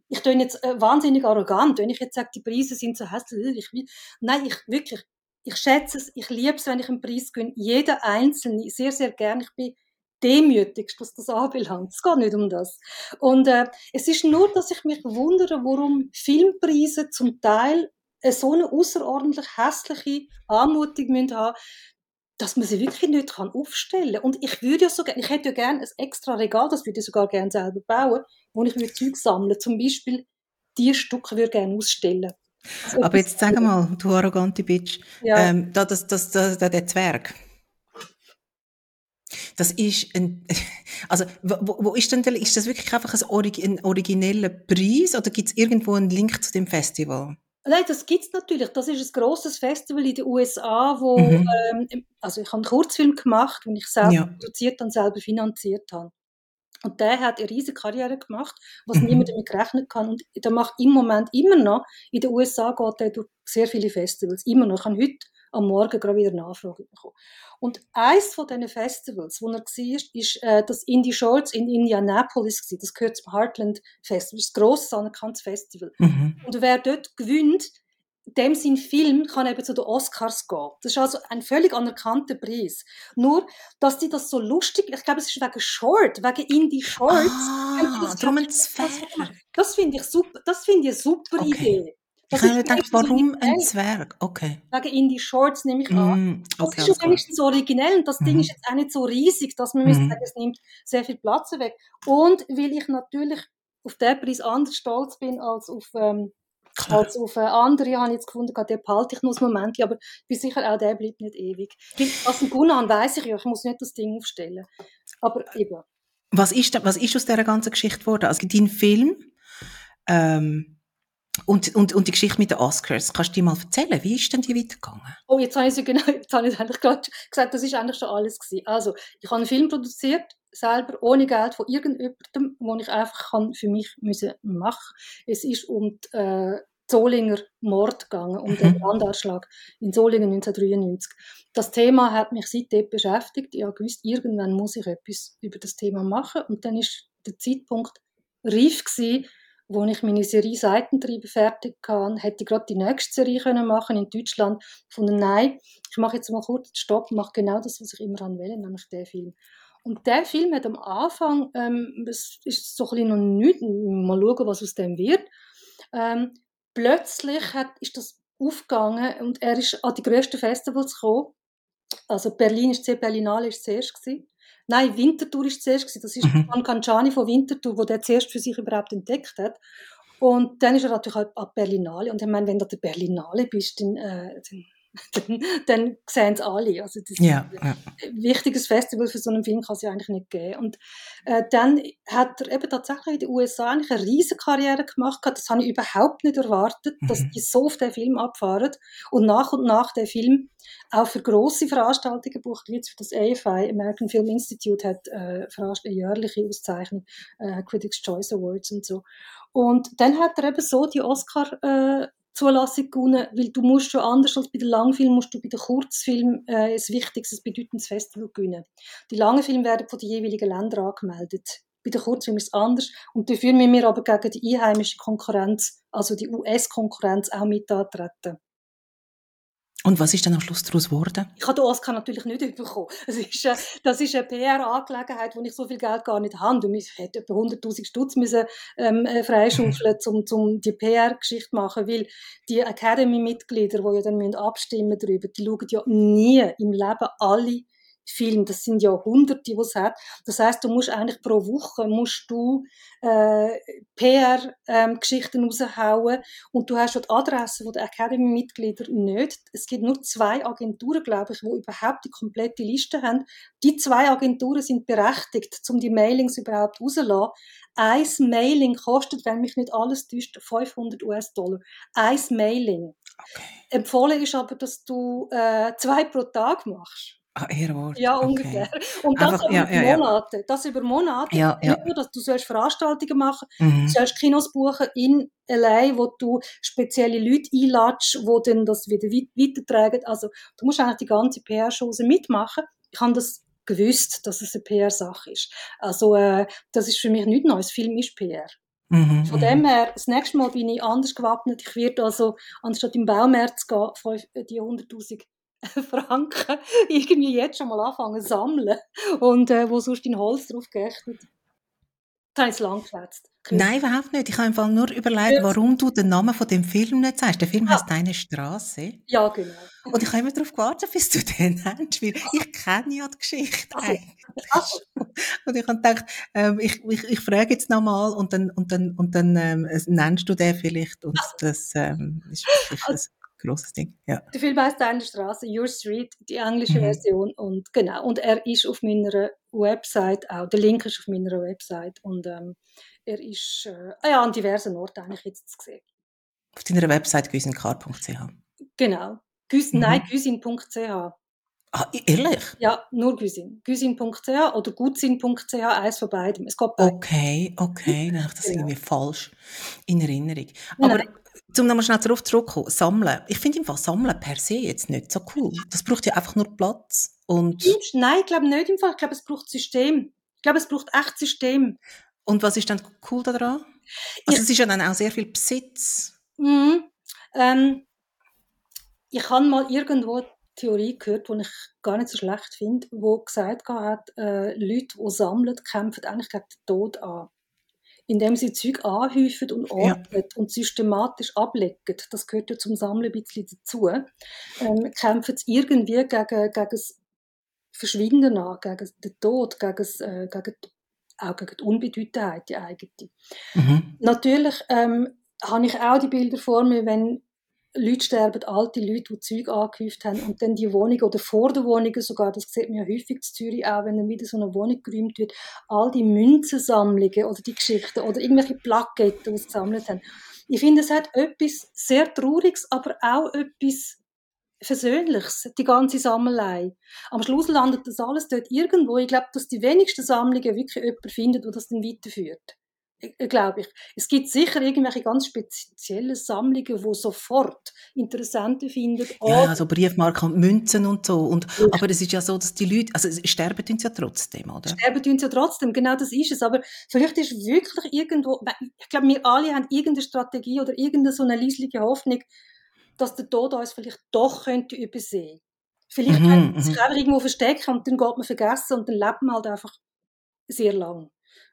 ich töne jetzt äh, wahnsinnig arrogant, wenn ich jetzt sage, die Preise sind so hässlich. Ich nein, ich wirklich, ich schätze es, ich liebe es, wenn ich einen Preis gewinne. Jeder Einzelne, sehr, sehr gern. Ich bin demütigst, was das anbelangt. Es geht nicht um das. Und äh, es ist nur, dass ich mich wundere, warum Filmpreise zum Teil so eine außerordentlich hässliche Anmutung müssen haben, dass man sie wirklich nicht kann aufstellen kann. Und ich würde ja so gerne, ich hätte ja gerne ein extra Regal, das würde ich sogar gerne selber bauen, wo ich mir Zeug sammle. Zum Beispiel, die Stücke würde ich gerne ausstellen. Also Aber jetzt sag mal, du arrogante Bitch, ja. ähm, da, das, das, das, der Zwerg, das ist ein, also, wo, wo ist denn, ist das wirklich einfach ein, Orig, ein origineller Preis oder gibt es irgendwo einen Link zu dem Festival? Nein, das gibt es natürlich. Das ist ein grosses Festival in den USA, wo, mhm. ähm, also ich habe einen Kurzfilm gemacht, den ich selber ja. produziert und selber finanziert habe. Und der hat eine riesige Karriere gemacht, was mhm. niemand damit rechnen kann. Und der macht im Moment immer noch, in den USA geht er durch sehr viele Festivals, immer noch. Ich habe heute am Morgen gerade wieder eine Anfrage bekommen. Und eins von diesen Festivals, wo er war, ist äh, das Indie Shorts in Indianapolis gewesen. Das gehört zum Heartland Festival. Das ist ein grosses, anerkanntes Festival. Mhm. Und wer dort gewinnt, dem sein Film kann eben zu den Oscars gehen. Das ist also ein völlig anerkannter Preis. Nur, dass die das so lustig, ich glaube, es ist wegen Short, wegen Indie Shorts. Ah, ein Zwerg. Das finde ich super, das finde ich eine super okay. Idee. Ich habe gedacht, warum ein Zwerg? Okay. Wegen Indie Shorts nehme ich an. Mm, okay, das ist wenigstens originell und das mm. Ding mhm. ist jetzt auch nicht so riesig, dass man mm. müsste sagen, es nimmt sehr viel Platz weg. Und weil ich natürlich auf den Preis anders stolz bin als auf, ähm, als auf äh, andere, habe ich jetzt gefunden, den behalte ich noch ein Moment, aber ich bin sicher, auch der bleibt nicht ewig. Als ein Gunnar weiß ich ja, ich muss nicht das Ding aufstellen. Aber eben. Was ist, was ist aus dieser ganzen Geschichte geworden? Also dein Film, ähm, und, und, und die Geschichte mit den Oscars, kannst du dir mal erzählen, wie ist denn die weitergegangen? Oh, jetzt habe ich, genau, jetzt habe ich eigentlich gerade gesagt, das ist eigentlich schon alles gewesen. Also, ich habe einen Film produziert, selber, ohne Geld von irgendjemandem, wo ich einfach kann für mich müssen machen Es ist um die, äh, Zolinger Mord gegangen, um mhm. den Brandanschlag in Solingen 1993. Das Thema hat mich seitdem beschäftigt. Ich habe gewusst, irgendwann muss ich etwas über das Thema machen. Und dann ist der Zeitpunkt reif gewesen, wo ich meine Serie Seitentriebe fertig hatte, hätte ich gerade die nächste Serie können machen in Deutschland. Von nein, ich mache jetzt mal kurz Stopp mache genau das, was ich immer an will, nämlich den Film. Und der Film hat am Anfang, ähm, es ist so ein bisschen noch nichts, mal schauen, was aus dem wird. Ähm, plötzlich hat, ist das aufgegangen und er ist an die grössten Festivals gekommen. Also Berlin ist zuerst, Berlinale ist zuerst gewesen. Nein, Winterthur war zuerst. Gewesen. Das ist mhm. Kancani von Winterthur, der der zuerst für sich überhaupt entdeckt hat. Und dann ist er natürlich auch an Berlinale. Und ich meine, wenn du der Berlinale bist, dann, äh, dann dann, dann sehen es alle. Also das ja, ja. ein wichtiges Festival für so einen Film kann es ja eigentlich nicht geben. Und äh, dann hat er eben tatsächlich in den USA eigentlich eine riesige Karriere gemacht. Das habe ich überhaupt nicht erwartet, mhm. dass die so auf den Film abfahren und nach und nach der Film auch für große Veranstaltungen bucht, wie jetzt für das AFI, American Film Institute, hat äh, eine jährliche Auszeichnung, äh, Critics' Choice Awards und so. Und dann hat er eben so die Oscar äh, Zulassung gewonnen, weil du musst schon anders als bei den Langfilmen, musst du bei den Kurzfilmen äh, ein wichtiges, ein bedeutendes Festival gewinnen. Die langen Filme werden von den jeweiligen Ländern angemeldet. Bei den Kurzfilmen ist es anders. Und dafür müssen wir aber gegen die einheimische Konkurrenz, also die US-Konkurrenz, auch mit antreten. Und was ist dann am Schluss daraus geworden? Ich habe den Oscar natürlich nicht bekommen. Das ist, äh, das ist eine PR-Angelegenheit, wo ich so viel Geld gar nicht habe. Und ich hätte etwa 100'000 Stutz müssen, ähm, äh, freischaufeln, um, um die PR-Geschichte zu machen, weil die Academy-Mitglieder, die ja dann abstimmen darüber, die schauen ja nie im Leben alle Film. Das sind ja Hunderte, die es hat. Das heißt, du musst eigentlich pro Woche musst du äh, PR-Geschichten ähm, raushauen und du hast schon die Adressen der Academy-Mitglieder nicht. Es gibt nur zwei Agenturen, glaube ich, die überhaupt die komplette Liste haben. Die zwei Agenturen sind berechtigt, um die Mailings überhaupt rauszulassen. Ein Mailing kostet, wenn mich nicht alles täuscht, 500 US-Dollar. Ein Mailing. Okay. Empfohlen ist aber, dass du äh, zwei pro Tag machst. Ah, Ehrenwort. Ja, Okay. ungefähr. Und das Einfach, über ja, ja. Monate. Das über Monate. Ja, ja. Nicht nur, dass du sollst Veranstaltungen machen, du Mhm. sollst Kinos buchen in LA, wo du spezielle Leute einladest, wo dann das wieder weit- weitertragen. Also du musst eigentlich die ganze PR-Chose mitmachen. Ich habe das gewusst, dass es eine PR-Sache ist. Also äh, das ist für mich nichts Neues. Film ist PR. Mhm. Von mhm. dem her, das nächste Mal bin ich anders gewappnet. Ich werde also, anstatt im Baumärz gehen, äh, die 100'000 Franken irgendwie jetzt schon mal anfangen zu sammeln. Und äh, wo sonst in Holz drauf geächtet. Da es lang geschwätzt. Nein, überhaupt nicht. Ich habe einfach nur überlegt, Ja. warum du den Namen von dem Film nicht sagst. Der Film Ah. heißt Deine Straße. Ja, genau. Und ich habe immer darauf gewartet, bis du den nennst, weil ich kenne ja die Geschichte Also, eigentlich. Also, Und ich habe gedacht, ähm, ich, ich, ich frage jetzt nochmal und dann, und dann, und dann ähm, nennst du den vielleicht. Und das ähm, ist wirklich ein grosses Ding. Ja. der Film heißt Deine Straße, Your Street, die englische Mhm. Version. Und genau. Und er ist auf meiner Website auch. Der Link ist auf meiner Website. Und ähm, er ist äh, ja, an diversen Orten eigentlich jetzt zu sehen. Auf deiner Website güsenkar.ch. Genau. Güs Mhm. Nein, güsin.ch. Ah, ehrlich? Ja, nur Güsin. Güsin.ch oder gutsin.ch, eins von beidem. Es geht beides. Okay, okay, dann habe ich das Genau. irgendwie falsch in Erinnerung. Aber nein. Zum nochmal schnell darauf zurückkommen, Sammeln. Ich finde im Fall Sammeln per se jetzt nicht so cool. Das braucht ja einfach nur Platz und? Nein, ich glaube nicht im Fall. Ich glaube, es braucht System. Ich glaube, es braucht echt System. und was ist dann cool daran? Also Ich- es ist ja dann auch sehr viel Besitz. Mhm. Ähm, ich habe mal irgendwo eine Theorie gehört, die ich gar nicht so schlecht finde, wo gesagt hat, äh, Leute, die sammeln, kämpfen eigentlich gegen den Tod an. Indem sie Zeug anhäufen und Ja. ordnen und systematisch ablegen, das gehört ja zum Sammeln ein bisschen dazu, ähm, kämpfen sie irgendwie gegen, gegen das Verschwinden an, gegen den Tod, gegen, das, äh, gegen, die- auch gegen die Unbedeutendheit, die eigene. Mhm. Natürlich ähm, habe ich auch die Bilder vor mir, wenn Leute sterben, alte Leute, die Zeug angehäuft haben und dann die Wohnung oder vor der Wohnung sogar, das sieht man ja häufig in Zürich auch, wenn dann wieder so eine Wohnung geräumt wird, all die Münzensammlungen oder die Geschichten oder irgendwelche Plaketten, die sie gesammelt haben. Ich finde, es hat etwas sehr Trauriges, aber auch etwas Versöhnliches, die ganze Sammelei. Am Schluss landet das alles dort irgendwo. Ich glaube, dass die wenigsten Sammlungen wirklich jemand findet, der das dann weiterführt. Glaube ich. Es gibt sicher irgendwelche ganz spezielle Sammlungen, wo sofort Interessenten finden. Ja, oder- so Briefmarken und Münzen und so. Und, Ja. aber es ist ja so, dass die Leute, also sterben tun sie ja trotzdem, oder? sterben tun sie ja trotzdem, genau das ist es. Aber vielleicht ist wirklich irgendwo, ich glaube, wir alle haben irgendeine Strategie oder irgendeine so eine leisliche Hoffnung, dass der Tod uns vielleicht doch könnte übersehen. Vielleicht Mhm, könnte man sich mhm. einfach irgendwo verstecken und dann geht man vergessen und dann lebt man halt einfach sehr lang.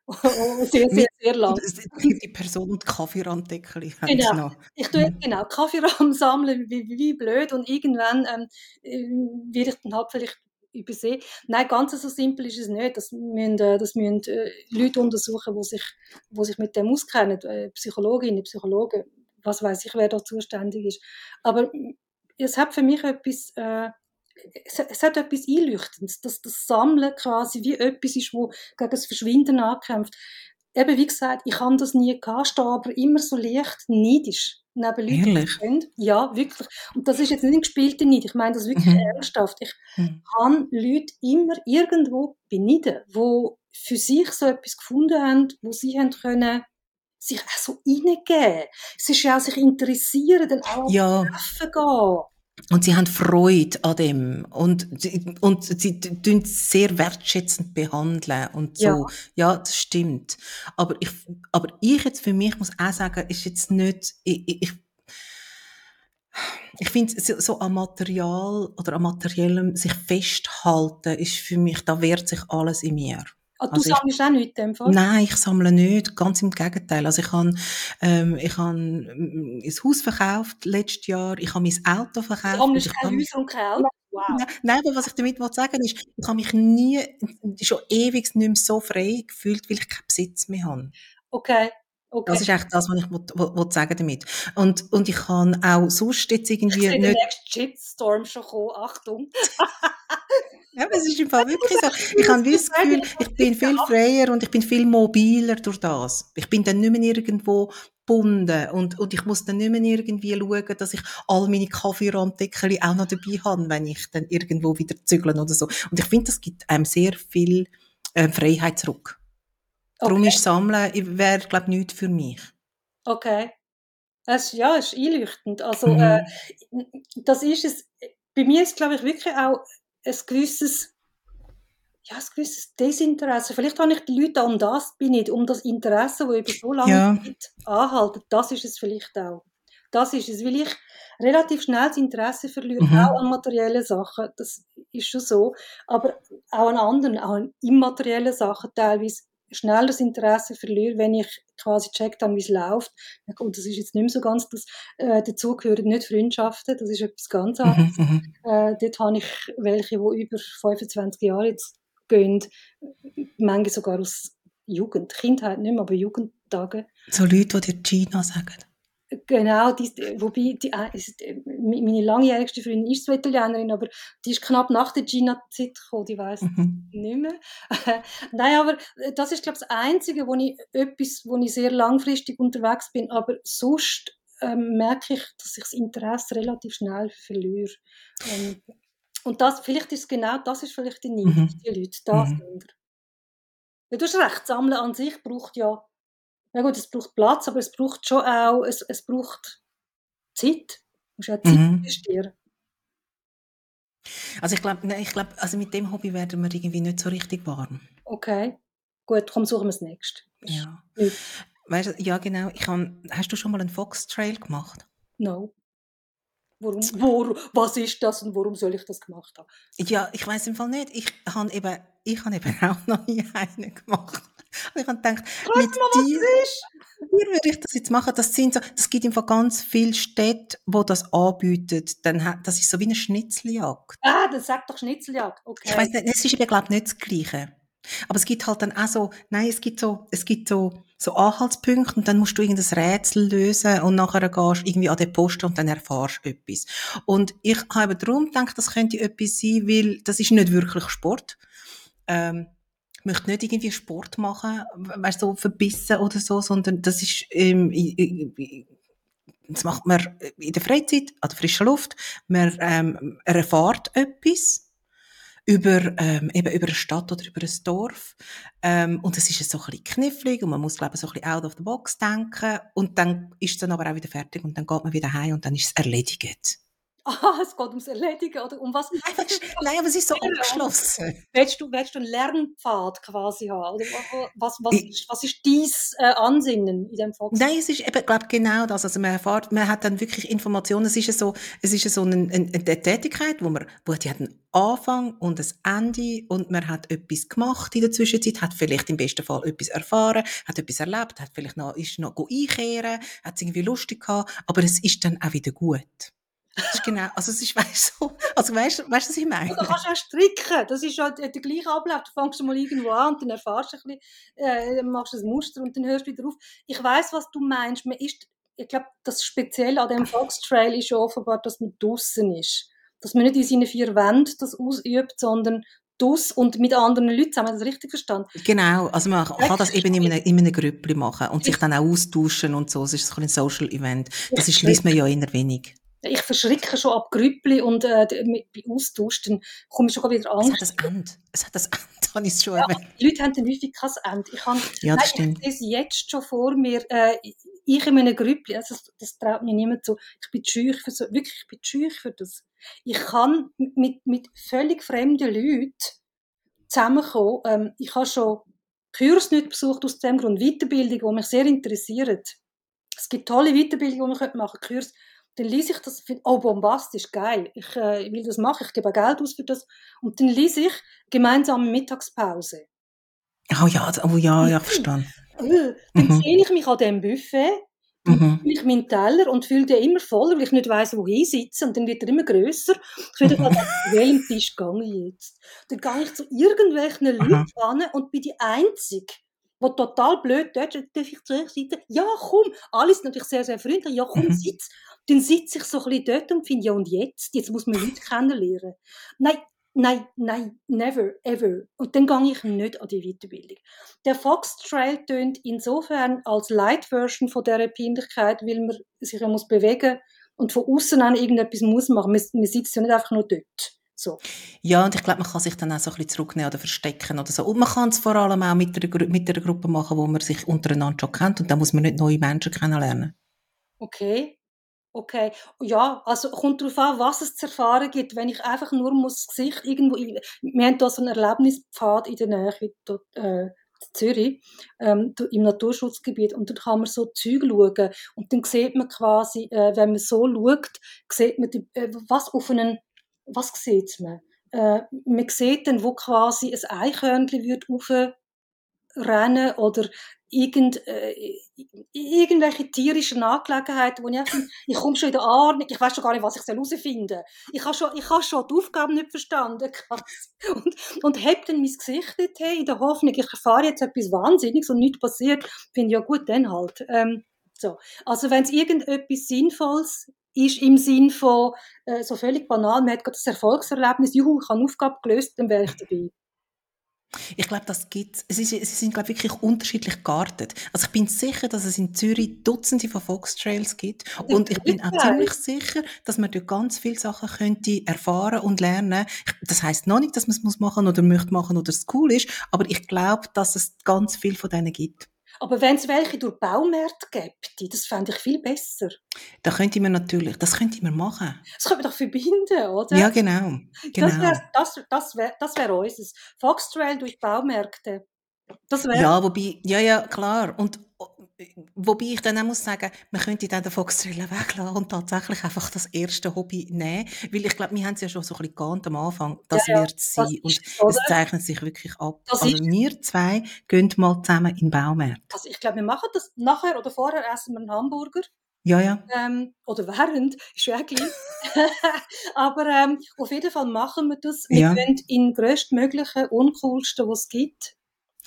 Sehr, sehr, sehr lang. Die Person und die sie Genau. Ich tue jetzt genau Kaffeerahmen sammeln, wie, wie, blöd und irgendwann ähm, äh, werde ich dann halt vielleicht übersehen. Nein, ganz so simpel ist es nicht. Das müssen, äh, das müssen äh, Leute untersuchen, die sich, wo sich mit dem auskennen, äh, Psychologinnen, Psychologen, was weiß ich, wer da zuständig ist. Aber mm, es hat für mich etwas, äh, es, es hat etwas Einleuchtendes, dass das Sammeln quasi wie etwas ist, wo gegen das Verschwinden ankämpft eben wie gesagt, ich habe das nie gehabt, stehe aber immer so leicht neidisch neben Leuten, die Ehrlich? können. Ja, wirklich. Und das ist jetzt nicht ein gespielter Neid, ich meine das wirklich Mhm. ernsthaft. Ich Mhm. habe Leute immer irgendwo beneiden, die für sich so etwas gefunden haben, wo sie haben können sich auch so reingeben. Es ist ja auch sich interessieren, dann auch Ja, treffen gehen. Und sie haben Freude an dem und, sie- und sie tun es sehr wertschätzend behandeln und so. Ja. Ja, das stimmt. Aber ich, aber ich jetzt für mich muss auch sagen, ist jetzt nicht, ich, ich, ich finde, so, so an Material oder an Materiellem sich festhalten, ist für mich, da wehrt sich alles in mir. Ah, du Also ich- sammelst auch nichts in dem Fall? Nein, ich sammle nicht, ganz im Gegenteil. Also ich habe ähm, ich habe mm, ein Haus verkauft letztes Jahr, ich habe mein Auto Du verkauft. sammelst ich keine habe- Häuser und keine Autos? Wow. Nein, aber was ich damit will sagen ist, ich habe mich nie, schon ewig nicht mehr so frei gefühlt, weil ich keinen Besitz mehr habe. Okay. okay. Das ist echt das, was ich will, will, will sagen damit. Und, und ich kann auch sonst jetzt ich irgendwie den nicht, nächsten Shitstorm schon kommen. Achtung. Ja, es ist im Fall wirklich so. Ich habe das Gefühl, ich bin viel freier und ich bin viel mobiler durch das. Ich bin dann nicht mehr irgendwo gebunden und, und ich muss dann nicht mehr irgendwie schauen, dass ich all meine Kaffeerahmdeckel auch noch dabei habe, wenn ich dann irgendwo wieder zügeln oder so. Und ich finde, das gibt einem sehr viel äh, Freiheit zurück. Okay. Darum ist Sammeln, wäre, glaube ich, nichts für mich. Okay. Es, ja, es ist einleuchtend. Also, mhm. äh, das ist es. Bei mir ist, glaube ich, wirklich auch ein gewisses, ja, ein gewisses Desinteresse. Vielleicht habe ich die Leute um das bin ich, um das Interesse, das über so lange ja. Anhalten. Das ist es vielleicht auch. Das ist es, weil ich relativ schnell das Interesse verliere, mhm. auch an materiellen Sachen. Das ist schon so. Aber auch an anderen, auch an immateriellen Sachen teilweise schnell das Interesse verliere, wenn ich quasi checkt habe, wie es läuft. Und das ist jetzt nicht mehr so ganz, das, äh, dazu gehören nicht Freundschaften, das ist etwas ganz mhm, anderes. Mhm, äh, dort habe ich welche, die über 25 Jahre jetzt gehen, manche sogar aus Jugend, Kindheit nicht mehr, aber Jugendtage. So Leute, die dir Gina sagen? Genau, die, wobei die, äh, meine langjährigste Freundin ist so Italienerin, aber die ist knapp nach der Gina-Zeit gekommen, die weiß mhm. nicht mehr. Nein, aber äh, das ist, glaube ich, das Einzige, wo ich etwas, wo ich sehr langfristig unterwegs bin, aber sonst ähm, merke ich, dass ich das Interesse relativ schnell verliere. Ähm, und das, vielleicht ist genau, das ist vielleicht die Nicht, mhm. die Leute, das mhm. Ja, du hast recht, Sammeln an sich braucht ja ja gut, es braucht Platz, aber es braucht schon auch, es, es braucht Zeit. Du musst auch Zeit mhm. investieren. Also ich glaube, ich glaube, also mit dem Hobby werden wir irgendwie nicht so richtig warm. Okay, gut, komm, suchen wir das nächste. Ja. Weißt du, ja genau. Ich hab, hast du schon mal einen Fox Trail gemacht? No. Warum, wo, was ist das und warum soll ich das gemacht haben? Ja, ich weiß im Fall nicht. Ich habe eben, ich habe eben auch noch nie einen gemacht. Und ich habe gedacht, Krass, mit mal, dir, dir würde ich das jetzt machen. Das, sind so, das gibt einfach ganz viele Städte, die das anbieten. Dann, das ist so wie eine Schnitzeljagd. Ah, das sagt doch Schnitzeljagd. Okay. Ich weiß nicht, es ist eben, glaube ich, nicht das Gleiche. Aber es gibt halt dann auch so, nein, es gibt so, es gibt so, so Anhaltspunkte und dann musst du irgendein Rätsel lösen und nachher gehst du irgendwie an den Posten und dann erfahrst du etwas. Und ich habe darum gedacht, das könnte etwas sein, weil das ist nicht wirklich Sport. Ähm, möchte nicht irgendwie Sport machen, weißt so verbissen oder so, sondern das ist, ähm, das macht man in der Freizeit, an der frischen Luft. Man ähm, erfahrt etwas über, ähm, eben über eine Stadt oder über ein Dorf. Ähm, und es ist so ein knifflig und man muss, glaube ich, so ein bisschen out of the box denken. Und dann ist es dann aber auch wieder fertig und dann geht man wieder heim und dann ist es erledigt ah, es geht ums Erledigen oder um was? Nein, aber es ist so abgeschlossen. Willst du, willst du einen Lernpfad quasi haben? Oder was, was, ist, was ist dein äh, Ansinnen in dem Fox? Nein, es ist eben, glaube genau das. Also man erfährt, man hat dann wirklich Informationen. Es ist so, es ist so eine, eine, eine Tätigkeit, wo man, wo die hat einen Anfang und ein Ende und man hat etwas gemacht in der Zwischenzeit, hat vielleicht im besten Fall etwas erfahren, hat etwas erlebt, hat vielleicht noch, ist noch einkehren, hat es irgendwie lustig gehabt, aber es ist dann auch wieder gut. Das ist genau, also es ist, weißt du, also weißt, weißt du, was ich meine? Du kannst auch stricken, das ist ja der, gleiche Ablauf. Du fängst mal irgendwo an und dann erfährst du ein bisschen, äh, machst ein Muster und dann hörst du wieder auf. Ich weiß, was du meinst. Man ist, ich glaube, das Spezielle an dem Foxtrail ist ja offenbar, dass man draußen ist. Dass man nicht in seinen vier Wänden das ausübt, sondern dus und mit anderen Leuten zusammen. Das richtig verstanden? Genau, also man kann das eben in einem, in einem Grüppli machen und sich dann auch austauschen und so. Es ist so ein Social Event. Das ist, liest man ja eher wenig ich verschrecke schon ab Grüppli und äh, bei Austausch, dann komme ich schon wieder Angst. Es hat das Ende. Es hat das Ende, habe ich schon ja, Die Leute haben dann häufig kein Ende. Ich habe, ja, das nein. Ich sehe jetzt schon vor mir, äh, ich in einem Grüppli, also das, das traut mir niemand zu, ich bin schüch für so, wirklich, ich bin schüch für das. Ich kann mit, mit völlig fremden Leuten zusammenkommen. Ähm, ich habe schon Kurs nicht besucht aus dem Grund, Weiterbildung, die mich sehr interessieren. Es gibt tolle Weiterbildungen, die man machen kann, Kurs dann lese ich das, finde, oh, bombastisch, geil, ich, äh, will das machen, ich gebe Geld aus für das. Und dann lese ich gemeinsame Mittagspause. Oh ja, oh ja, ja, verstanden. Äh, dann mhm. sehe ich mich an diesem Buffet, mhm. ich meinen Teller und fühle den immer voller, weil ich nicht weiss, wo ich sitze. Und dann wird er immer grösser. Ich würde mhm. welchem Tisch gehe ich jetzt? Dann gehe ich zu irgendwelchen mhm. Leuten an und bin die Einzige, wo total blöd dort, darf ich zuerst sitzen? Ja, komm. Alle sind natürlich sehr, sehr freundlich. Ja, komm, mhm. sitz dann sitze ich so ein bisschen dort und finde, ja und jetzt? Jetzt muss man Leute kennenlernen. Nein, nein, nein, never, ever. Und dann gehe ich nicht an die Weiterbildung. Der Foxtrail tönt insofern als Light-Version von dieser Peinlichkeit, weil man sich ja muss bewegen und von außen an irgendetwas muss machen. Man, man sitzt ja nicht einfach nur dort. So. Ja, und ich glaube, man kann sich dann auch so ein bisschen zurücknehmen oder verstecken oder so. Und man kann es vor allem auch mit einer, mit einer Gruppe machen, wo man sich untereinander schon kennt und da muss man nicht neue Menschen kennenlernen. Okay. Okay, ja, also kommt darauf an, was es zu erfahren gibt. Wenn ich einfach nur muss das Gesicht irgendwo, wir haben hier so einen Erlebnispfad in der Nähe, dort, äh, Zürich, ähm, im Naturschutzgebiet. Und dann kann man so Zeug schauen. Und dann sieht man quasi, äh, wenn man so schaut, sieht man, die, äh, was auf einen, was sieht man? Äh, man sieht dann, wo quasi ein Eichhörnchen wird rennen oder irgend, äh, irgendwelche tierischen Angelegenheiten, wo ich einfach, ich komme schon in der Ahnung, ich weiß schon gar nicht, was ich herausfinden soll. Ich habe schon, ich habe schon die Aufgabe nicht verstanden. Und, und habe dann mein Gesicht dort in der Hoffnung, ich erfahre jetzt etwas Wahnsinniges und nichts passiert, finde ja gut, dann halt. Ähm, so. Also wenn es irgendetwas Sinnvolles ist im Sinn von äh, so völlig banal, man hat gerade das Erfolgserlebnis, juhu, ich habe eine Aufgabe gelöst, dann wäre ich dabei. Ich glaube, das gibt es. Sie sind, glaube wirklich unterschiedlich geartet. Also ich bin sicher, dass es in Zürich Dutzende von Foxtrails gibt. Und ich bin auch ziemlich sicher, dass man dort ganz viele Sachen könnte erfahren und lernen. Das heißt noch nicht, dass man es machen oder möchte machen oder es cool ist, aber ich glaube, dass es ganz viel von denen gibt. Aber wenn es welche durch Baumärkte gibt, das fände ich viel besser. Da könnte man natürlich, das könnte man machen. Das könnte man doch verbinden, oder? Ja, genau. genau. Das wäre das, das wär, das wär unseres. Foxtrail durch Baumärkte. Das wär ja, wobei, ja, ja, klar. Und Wobei ich dann auch muss sagen, man könnte dann den Foxtriller weglassen und tatsächlich einfach das erste Hobby nehmen. Weil ich glaube, wir haben es ja schon so ein bisschen geahnt am Anfang. Das ja, wird es sein. Und es zeichnet sich wirklich ab. Das also wir zwei gehen mal zusammen in den Baumarkt. Also ich glaube, wir machen das nachher oder vorher essen wir einen Hamburger. Ja, ja. Ähm, oder während, ist ja gleich. Aber ähm, auf jeden Fall machen wir das. Wir ja. gehen in den grösstmöglichen, uncoolsten, was es gibt.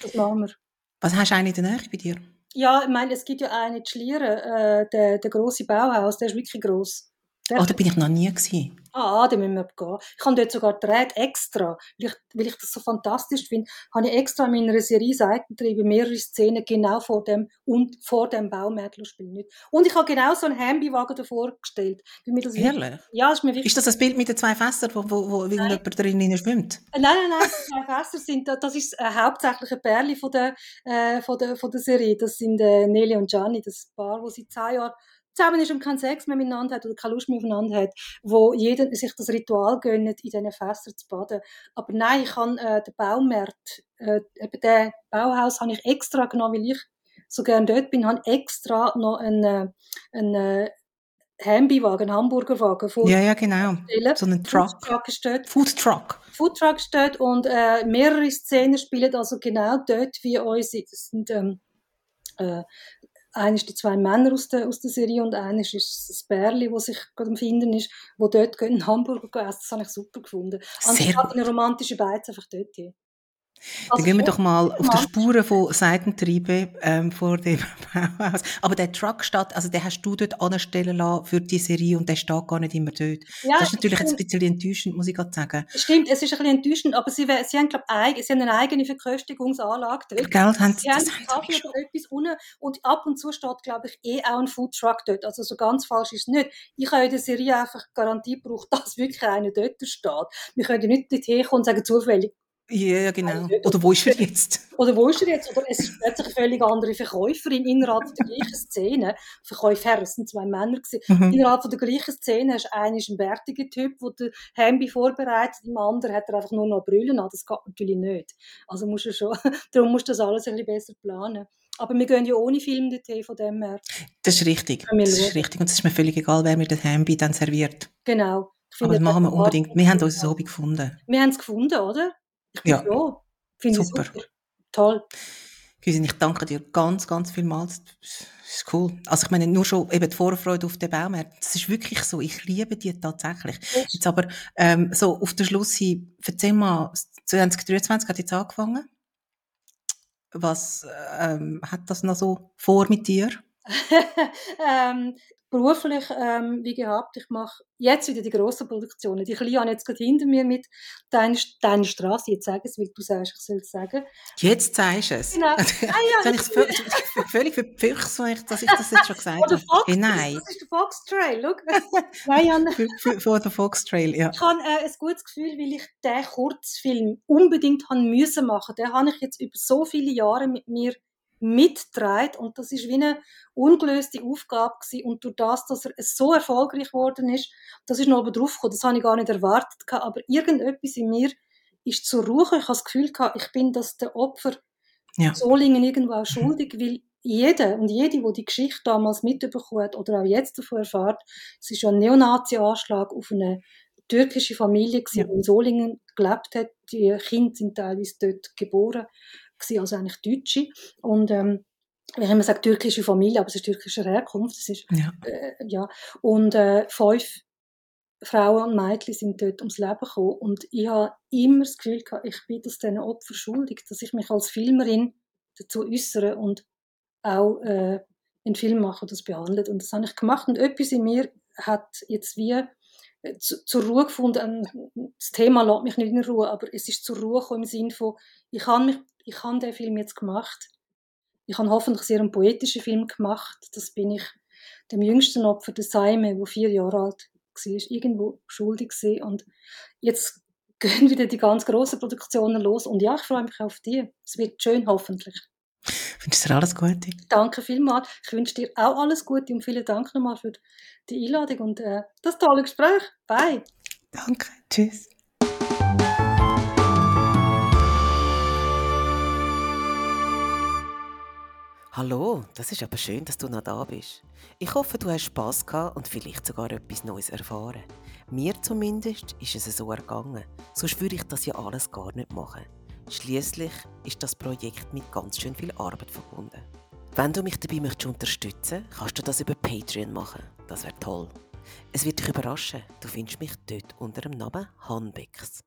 Das machen wir. Was hast du eigentlich in der Nähe bei dir? Ja, ich meine, es gibt ja einen in Schlieren, äh, der, der grosse Bauhaus, der ist wirklich gross. Oh, da bin ich noch nie gewesen. Ah, da müssen wir gehen. Ich habe dort sogar gedreht, extra, weil ich, weil ich das so fantastisch finde, habe ich extra in meiner Serie Seitentriebe mehrere Szenen genau vor dem und vor dem Baumärtel spielen. Und ich habe genau so einen Hambi-Wagen davor gestellt. Ehrlich? Ja, ist mir wichtig. Ist das das Bild mit den zwei Fässern, wo, wo, wo jemand drin schwimmt? Nein, nein, nein, die zwei Fässer sind, das ist äh, hauptsächlich ein Pärchen von der, äh, von der, von der Serie. Das sind äh, Nelly und Gianni, das Paar, wo sie zehn Jahre zusammen ist und keinen Sex mehr miteinander hat oder keine Lust mehr aufeinander hat, wo jeder sich das Ritual gönnt, in diesen Fässern zu baden. Aber nein, ich habe äh, den Baumarkt, äh, eben den Bauhaus habe ich extra genommen, weil ich so gerne dort bin, habe extra noch einen, äh, einen äh, Hambi-Wagen, Hamburgerwagen vor. Ja, ja, genau. So einen Truck. Food Truck dort. Food Truck. Food Truck steht und äh, mehrere Szenen spielen also genau dort wie. Das sind ähm, äh, eines die zwei Männer aus der, aus der Serie und eines ist das Bärli, wo sich gerade am Finden ist, wo dort in Hamburg essen. Das habe ich super gefunden. Gut. eine romantische Beiz einfach dort hin. Also Dann gehen wir doch mal auf die Spuren von Seitentriebe ähm, vor dem Bauhaus. Aber der Truck steht, also den hast du dort anstellen lassen für die Serie und der steht gar nicht immer dort. Ja, das ist natürlich jetzt ein bisschen enttäuschend, muss ich gerade sagen. Stimmt, es ist ein bisschen enttäuschend, aber sie, sie haben, glaube ich, sie haben eine eigene Verköstigungsanlage dort. Geld haben sie, sie haben Kaffee oder etwas unten und ab und zu steht, glaube ich, eh auch ein Foodtruck dort. Also so ganz falsch ist es nicht. Ich habe in der Serie einfach Garantie gebraucht, dass wirklich einer dort steht. Wir können nicht dorthin kommen und sagen, zufällig, ja, genau. Oder wo ist er jetzt? Oder wo ist er jetzt? Oder es ist plötzlich eine völlig andere Verkäuferin innerhalb der gleichen Szene. Verkäufer, es sind zwei Männer gewesen. Mhm. Innerhalb der gleichen Szene hast du einen ist ein bärtiger Typ, der Hembi vorbereitet, im anderen hat er einfach nur noch Brüllen an. Das geht natürlich nicht. Also musst du schon, darum musst du das alles ein bisschen besser planen. Aber wir gehen ja ohne Film dorthin, von dem her. Das ist richtig. Das ist richtig. Und es ist mir völlig egal, wer mir das Hembi dann serviert. Genau. Aber das machen wir unbedingt. Wir haben unser Hobby gefunden. Wir haben es gefunden, oder? Ich bin ja. froh. Finde super. super. Toll. Güsin, ich danke dir ganz, ganz vielmals. Das ist cool. Also ich meine, nur schon eben die Vorfreude auf den Baumärkten. Das ist wirklich so. Ich liebe die tatsächlich. Jetzt aber ähm, so auf den Schluss hin, erzähl mal, 2023 hat jetzt angefangen. Was ähm, hat das noch so vor mit dir? ähm, beruflich, ähm, wie gehabt, ich mache jetzt wieder die grossen Produktionen. Die kleinen habe jetzt gerade hinter mir mit «Deine, deine Straße», jetzt sage es, weil du sagst, ich soll es sagen. Jetzt sagst du es? Genau. Ah, ja, ich völlig, verpflichtet, dass ich das jetzt schon gesagt habe. Fox, Hey, nein. Das ist der Fox Trail, schau. für, für den Foxtrail, ja. ich habe äh, ein gutes Gefühl, weil ich den Kurzfilm unbedingt haben müssen machen. Den habe ich jetzt über so viele Jahre mit mir mitgetragen und das ist wie eine ungelöste Aufgabe gewesen. und durch das, dass er so erfolgreich geworden ist, das ist noch oben drauf gekommen, das habe ich gar nicht erwartet gehabt, aber irgendetwas in mir ist zur Ruhe, ich habe das Gefühl gehabt, ich bin das der Opfer. Ja. Solingen irgendwo auch schuldig, weil jeder und jede, die die Geschichte damals mitbekommen hat oder auch jetzt davon erfährt, es ist ja ein Neonazi-Anschlag auf eine türkische Familie, Ja. die in Solingen gelebt hat. Die Kinder sind teilweise dort geboren, gewesen, also eigentlich Deutsche. Und ähm, wie immer sagt türkische Familie, aber es ist türkischer Herkunft. Es ist, ja. äh, ja. Und äh, fünf Frauen und Mädchen sind dort ums Leben gekommen. Und ich habe immer das Gefühl gehabt, ich bin das diesen Opfern schuldig, dass ich mich als Filmerin dazu äußere und auch äh, einen Film mache, das behandelt. Und das habe ich gemacht. Und etwas in mir hat jetzt wie zu, zur Ruhe gefunden. Ähm, Das Thema lässt mich nicht in Ruhe, aber es ist zur Ruhe gekommen im Sinne von, ich habe mich, ich habe den Film jetzt gemacht. Ich habe hoffentlich sehr einen poetischen Film gemacht. Das bin ich dem jüngsten Opfer, der Saime, der vier Jahre alt war, irgendwo schuldig gewesen. Und jetzt gehen wieder die ganz grossen Produktionen los. Und ja, ich freue mich auf die. Es wird schön, hoffentlich. Ich wünsche dir alles Gute. Danke vielmals. Ich wünsche dir auch alles Gute und vielen Dank nochmal für die Einladung und äh, das tolle Gespräch. Bye. Danke. Tschüss. Hallo, das ist aber schön, dass du noch da bist. Ich hoffe, du hast Spass gehabt und vielleicht sogar etwas Neues erfahren. Mir zumindest ist es so ergangen. Sonst würde ich das ja alles gar nicht machen. Schließlich ist das Projekt mit ganz schön viel Arbeit verbunden. Wenn du mich dabei möchtest unterstützen, kannst du das über Patreon machen. Das wäre toll. Es wird dich überraschen. Du findest mich dort unter dem Namen Hanbecks.